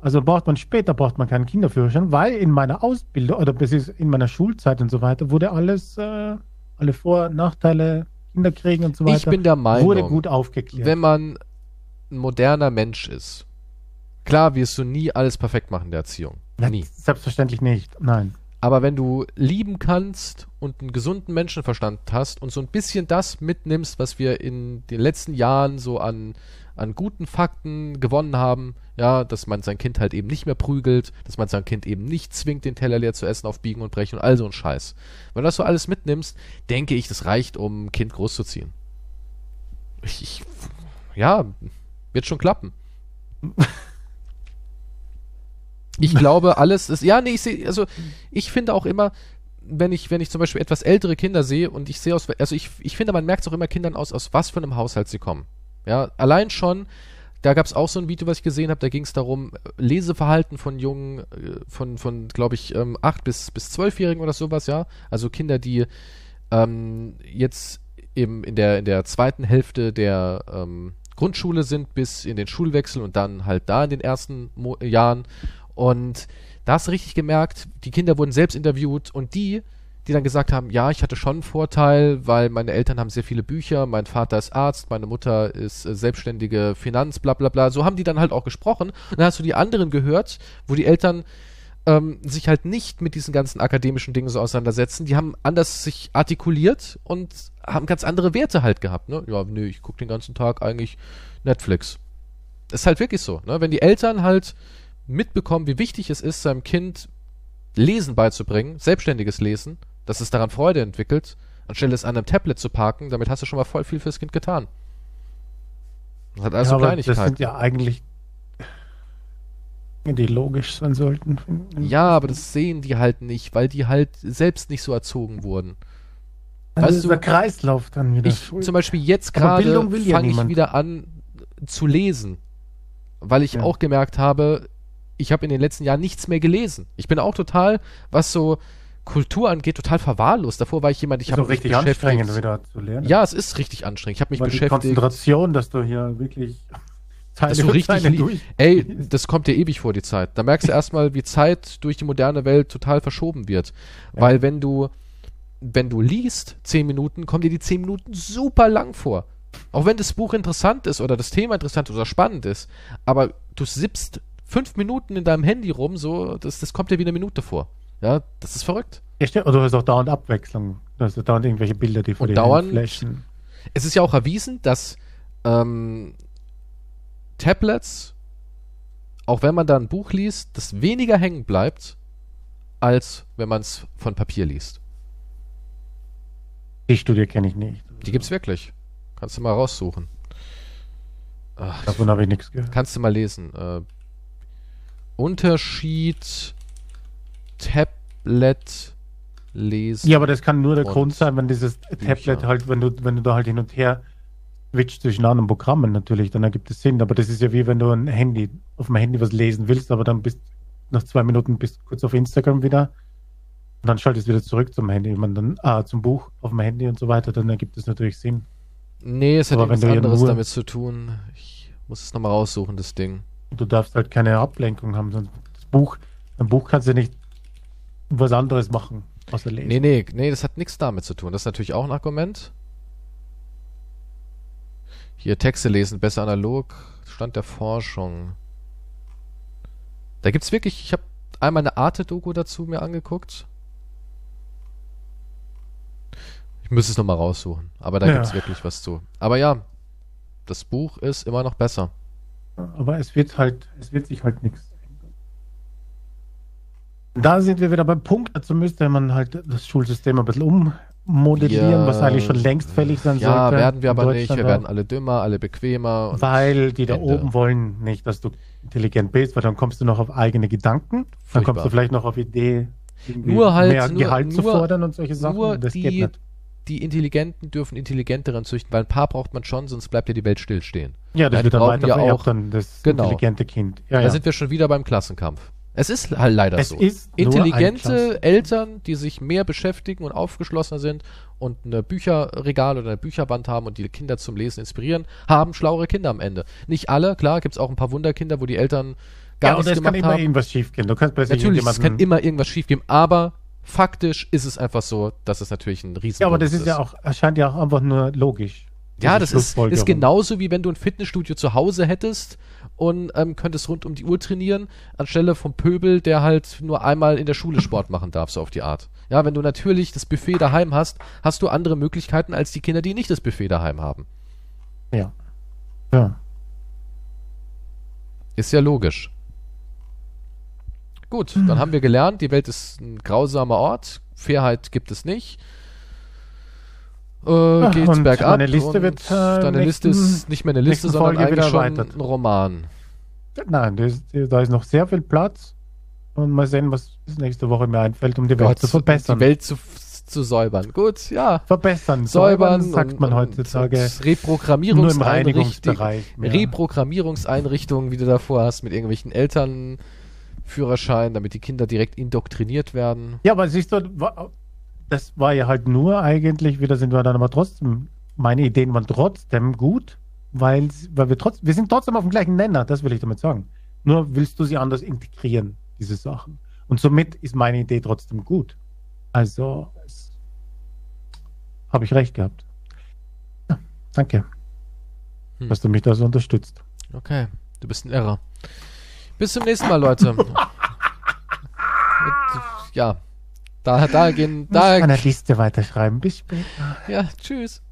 Also braucht man später braucht man keinen Kinderführerschein, weil in meiner Ausbildung oder in meiner Schulzeit und so weiter wurde alles, äh, alle Vor- und Nachteile, Kinder kriegen und so weiter. Ich bin der Meinung, wurde gut aufgeklärt. Wenn man ein moderner Mensch ist, klar wirst du nie alles perfekt machen in der Erziehung. Nie. Selbstverständlich nicht, nein. Aber wenn du lieben kannst und einen gesunden Menschenverstand hast und so ein bisschen das mitnimmst, was wir in den letzten Jahren so an, an guten Fakten gewonnen haben, ja, dass man sein Kind halt eben nicht mehr prügelt, dass man sein Kind eben nicht zwingt, den Teller leer zu essen auf Biegen und Brechen und all so ein Scheiß. Wenn du das so alles mitnimmst, denke ich, das reicht, um ein Kind großzuziehen. Ich, ich ja, wird schon klappen. [LAUGHS] Ich glaube, alles ist, ja, nee, ich sehe, also ich finde auch immer, wenn ich, wenn ich zum Beispiel etwas ältere Kinder sehe und ich sehe aus, also ich, ich finde, man merkt es auch immer Kindern aus, aus was für einem Haushalt sie kommen. Ja, allein schon, da gab es auch so ein Video, was ich gesehen habe, da ging es darum, Leseverhalten von Jungen, äh, von, von glaube ich, ähm, 8 bis, bis 12-Jährigen oder sowas, ja. Also Kinder, die ähm, jetzt eben in der, in der zweiten Hälfte der ähm, Grundschule sind bis in den Schulwechsel und dann halt da in den ersten Mo Jahren und da hast du richtig gemerkt, die Kinder wurden selbst interviewt und die, die dann gesagt haben, ja, ich hatte schon einen Vorteil, weil meine Eltern haben sehr viele Bücher, mein Vater ist Arzt, meine Mutter ist äh, selbstständige Finanz, bla bla bla. So haben die dann halt auch gesprochen. Und dann hast du die anderen gehört, wo die Eltern ähm, sich halt nicht mit diesen ganzen akademischen Dingen so auseinandersetzen. Die haben anders sich artikuliert und haben ganz andere Werte halt gehabt. Ne? Ja, nö, ich gucke den ganzen Tag eigentlich Netflix. ist halt wirklich so. Ne? Wenn die Eltern halt mitbekommen, wie wichtig es ist, seinem Kind Lesen beizubringen, selbstständiges Lesen, dass es daran Freude entwickelt, anstelle es an einem Tablet zu parken, damit hast du schon mal voll viel fürs Kind getan. Das hat also ja, Kleinigkeiten. Das sind ja eigentlich die logisch sein sollten. Ja, aber das sehen die halt nicht, weil die halt selbst nicht so erzogen wurden. Also weißt ist du, der Kreislauf dann wieder. Ich, zum Beispiel jetzt gerade fange ja ich wieder an zu lesen, weil ich ja. auch gemerkt habe, ich habe in den letzten Jahren nichts mehr gelesen. Ich bin auch total, was so Kultur angeht, total verwahrlost. Davor war ich jemand, ich habe mich richtig beschäftigt. anstrengend wieder zu lernen. Ja, es ist richtig anstrengend. Ich habe mich Weil beschäftigt. Die Konzentration, dass du hier wirklich [LAUGHS] Teile dass du richtig durch. Ey, das kommt dir ewig vor die Zeit. Da merkst du erstmal, wie Zeit durch die moderne Welt total verschoben wird, ja. weil wenn du wenn du liest, 10 Minuten, kommen dir die 10 Minuten super lang vor. Auch wenn das Buch interessant ist oder das Thema interessant oder spannend ist, aber du sippst fünf Minuten in deinem Handy rum, so, das, das kommt dir wie eine Minute vor. Ja, das ist verrückt. Stimmt. Oder du hast auch dauernd Abwechslung. Du hast dauernd irgendwelche Bilder, die vor dir flashen. Es ist ja auch erwiesen, dass ähm, Tablets, auch wenn man da ein Buch liest, das weniger hängen bleibt, als wenn man es von Papier liest. Die Studie kenne ich nicht. Die gibt's wirklich. Kannst du mal raussuchen. Ach, Davon habe ich nichts gehört. kannst du mal lesen. Äh, Unterschied Tablet lesen. Ja, aber das kann nur der Und Grund sein, wenn dieses Tablet halt, wenn du, wenn du da halt hin und her switcht zwischen anderen Programmen natürlich, dann ergibt es Sinn. Aber das ist ja wie wenn du ein Handy, auf dem Handy was lesen willst, aber dann bist nach zwei Minuten bist kurz auf Instagram wieder und dann schaltest du wieder zurück zum Handy, man dann, ah, zum Buch auf dem Handy und so weiter, dann ergibt es natürlich Sinn. Nee, es hat Aber ja anderes nur- damit zu tun. Ich muss es nochmal raussuchen, das Ding. Du darfst halt keine Ablenkung haben. Sonst das Buch, ein Buch kannst du nicht was anderes machen, außer lesen. Nee, nee, nee, das hat nichts damit zu tun. Das ist natürlich auch ein Argument. Hier Texte lesen, besser analog. Stand der Forschung. Da gibt's wirklich, ich habe einmal eine Arte-Doku dazu mir angeguckt. Ich müsste es nochmal raussuchen. Aber da Ja. gibt's wirklich was zu. Aber ja, das Buch ist immer noch besser. Aber es wird halt, es wird sich halt nichts ändern. Da sind wir wieder beim Punkt, dazu müsste man halt das Schulsystem ein bisschen ummodellieren, Ja. was eigentlich schon längst fällig sein Ja, sollte. werden wir aber nicht. Wir werden alle dümmer, alle bequemer. und Weil die da Ende. oben wollen nicht, dass du intelligent bist, weil dann kommst du noch auf eigene Gedanken, dann Furchtbar. kommst du vielleicht noch auf Idee, Nur halt- mehr nur- Gehalt zu nur- fordern und solche Sachen. nur das die- geht nicht. Die Intelligenten dürfen Intelligenteren züchten, weil ein paar braucht man schon, sonst bleibt ja die Welt stillstehen. Ja, das Ja, wird dann weiter ja auch- dann das Genau. intelligente Kind. Ja, Da ja. sind wir schon wieder beim Klassenkampf. Es ist halt leider Es so. ein Intelligente Eltern, die sich mehr beschäftigen und aufgeschlossener sind und eine Bücherregal oder eine Bücherwand haben und die Kinder zum Lesen inspirieren, haben schlauere Kinder am Ende. Nicht alle, klar, gibt es auch ein paar Wunderkinder, wo die Eltern gar ja, und nichts es kann gemacht immer haben. irgendwas schiefgehen. Du kannst plötzlich Natürlich, es kann immer irgendwas schiefgehen, aber faktisch ist es einfach so, dass es natürlich ein riesen Ja, aber das ist ja auch, erscheint ja auch einfach nur logisch. Ja, das ist, ist genauso wie wenn du ein Fitnessstudio zu Hause hättest und ähm, könntest rund um die Uhr trainieren, anstelle vom Pöbel, der halt nur einmal in der Schule Sport machen darf, so auf die Art. Ja, wenn du natürlich das Buffet daheim hast, hast du andere Möglichkeiten als die Kinder, die nicht das Buffet daheim haben. Ja. Ja. Ist ja logisch. Gut, Hm. dann haben wir gelernt, die Welt ist ein grausamer Ort, Fairheit gibt es nicht. Äh, geht's und bergab. meine Liste wird, äh, deine Liste ist nicht mehr eine Liste, sondern Folge eigentlich schon ein Roman. Nein, da ist noch sehr viel Platz. Und mal sehen, was bis nächste Woche mir einfällt, um die Welt zu verbessern. Die Welt zu, zu säubern. Gut, ja. verbessern. Säubern, sagt man und- heutzutage. und nur im Reprogrammierungseinrichtungen. Reprogrammierungseinrichtungen, wie du davor hast, mit irgendwelchen Elternführerscheinen, damit die Kinder direkt indoktriniert werden. Ja, aber siehst du, das war ja halt nur eigentlich, wieder sind wir dann aber trotzdem, meine Ideen waren trotzdem gut, weil, weil wir trotzdem, wir sind trotzdem auf dem gleichen Nenner, das will ich damit sagen. Nur willst du sie anders integrieren, diese Sachen. Und somit ist meine Idee trotzdem gut. Also, habe ich recht gehabt. Ja, danke, Hm. dass du mich da so unterstützt. Okay, du bist ein Irrer. Bis zum nächsten Mal, Leute. [LAUGHS] Ja, da, da gehen, Muss da, meine Liste weiterschreiben. Bis später. ja, tschüss.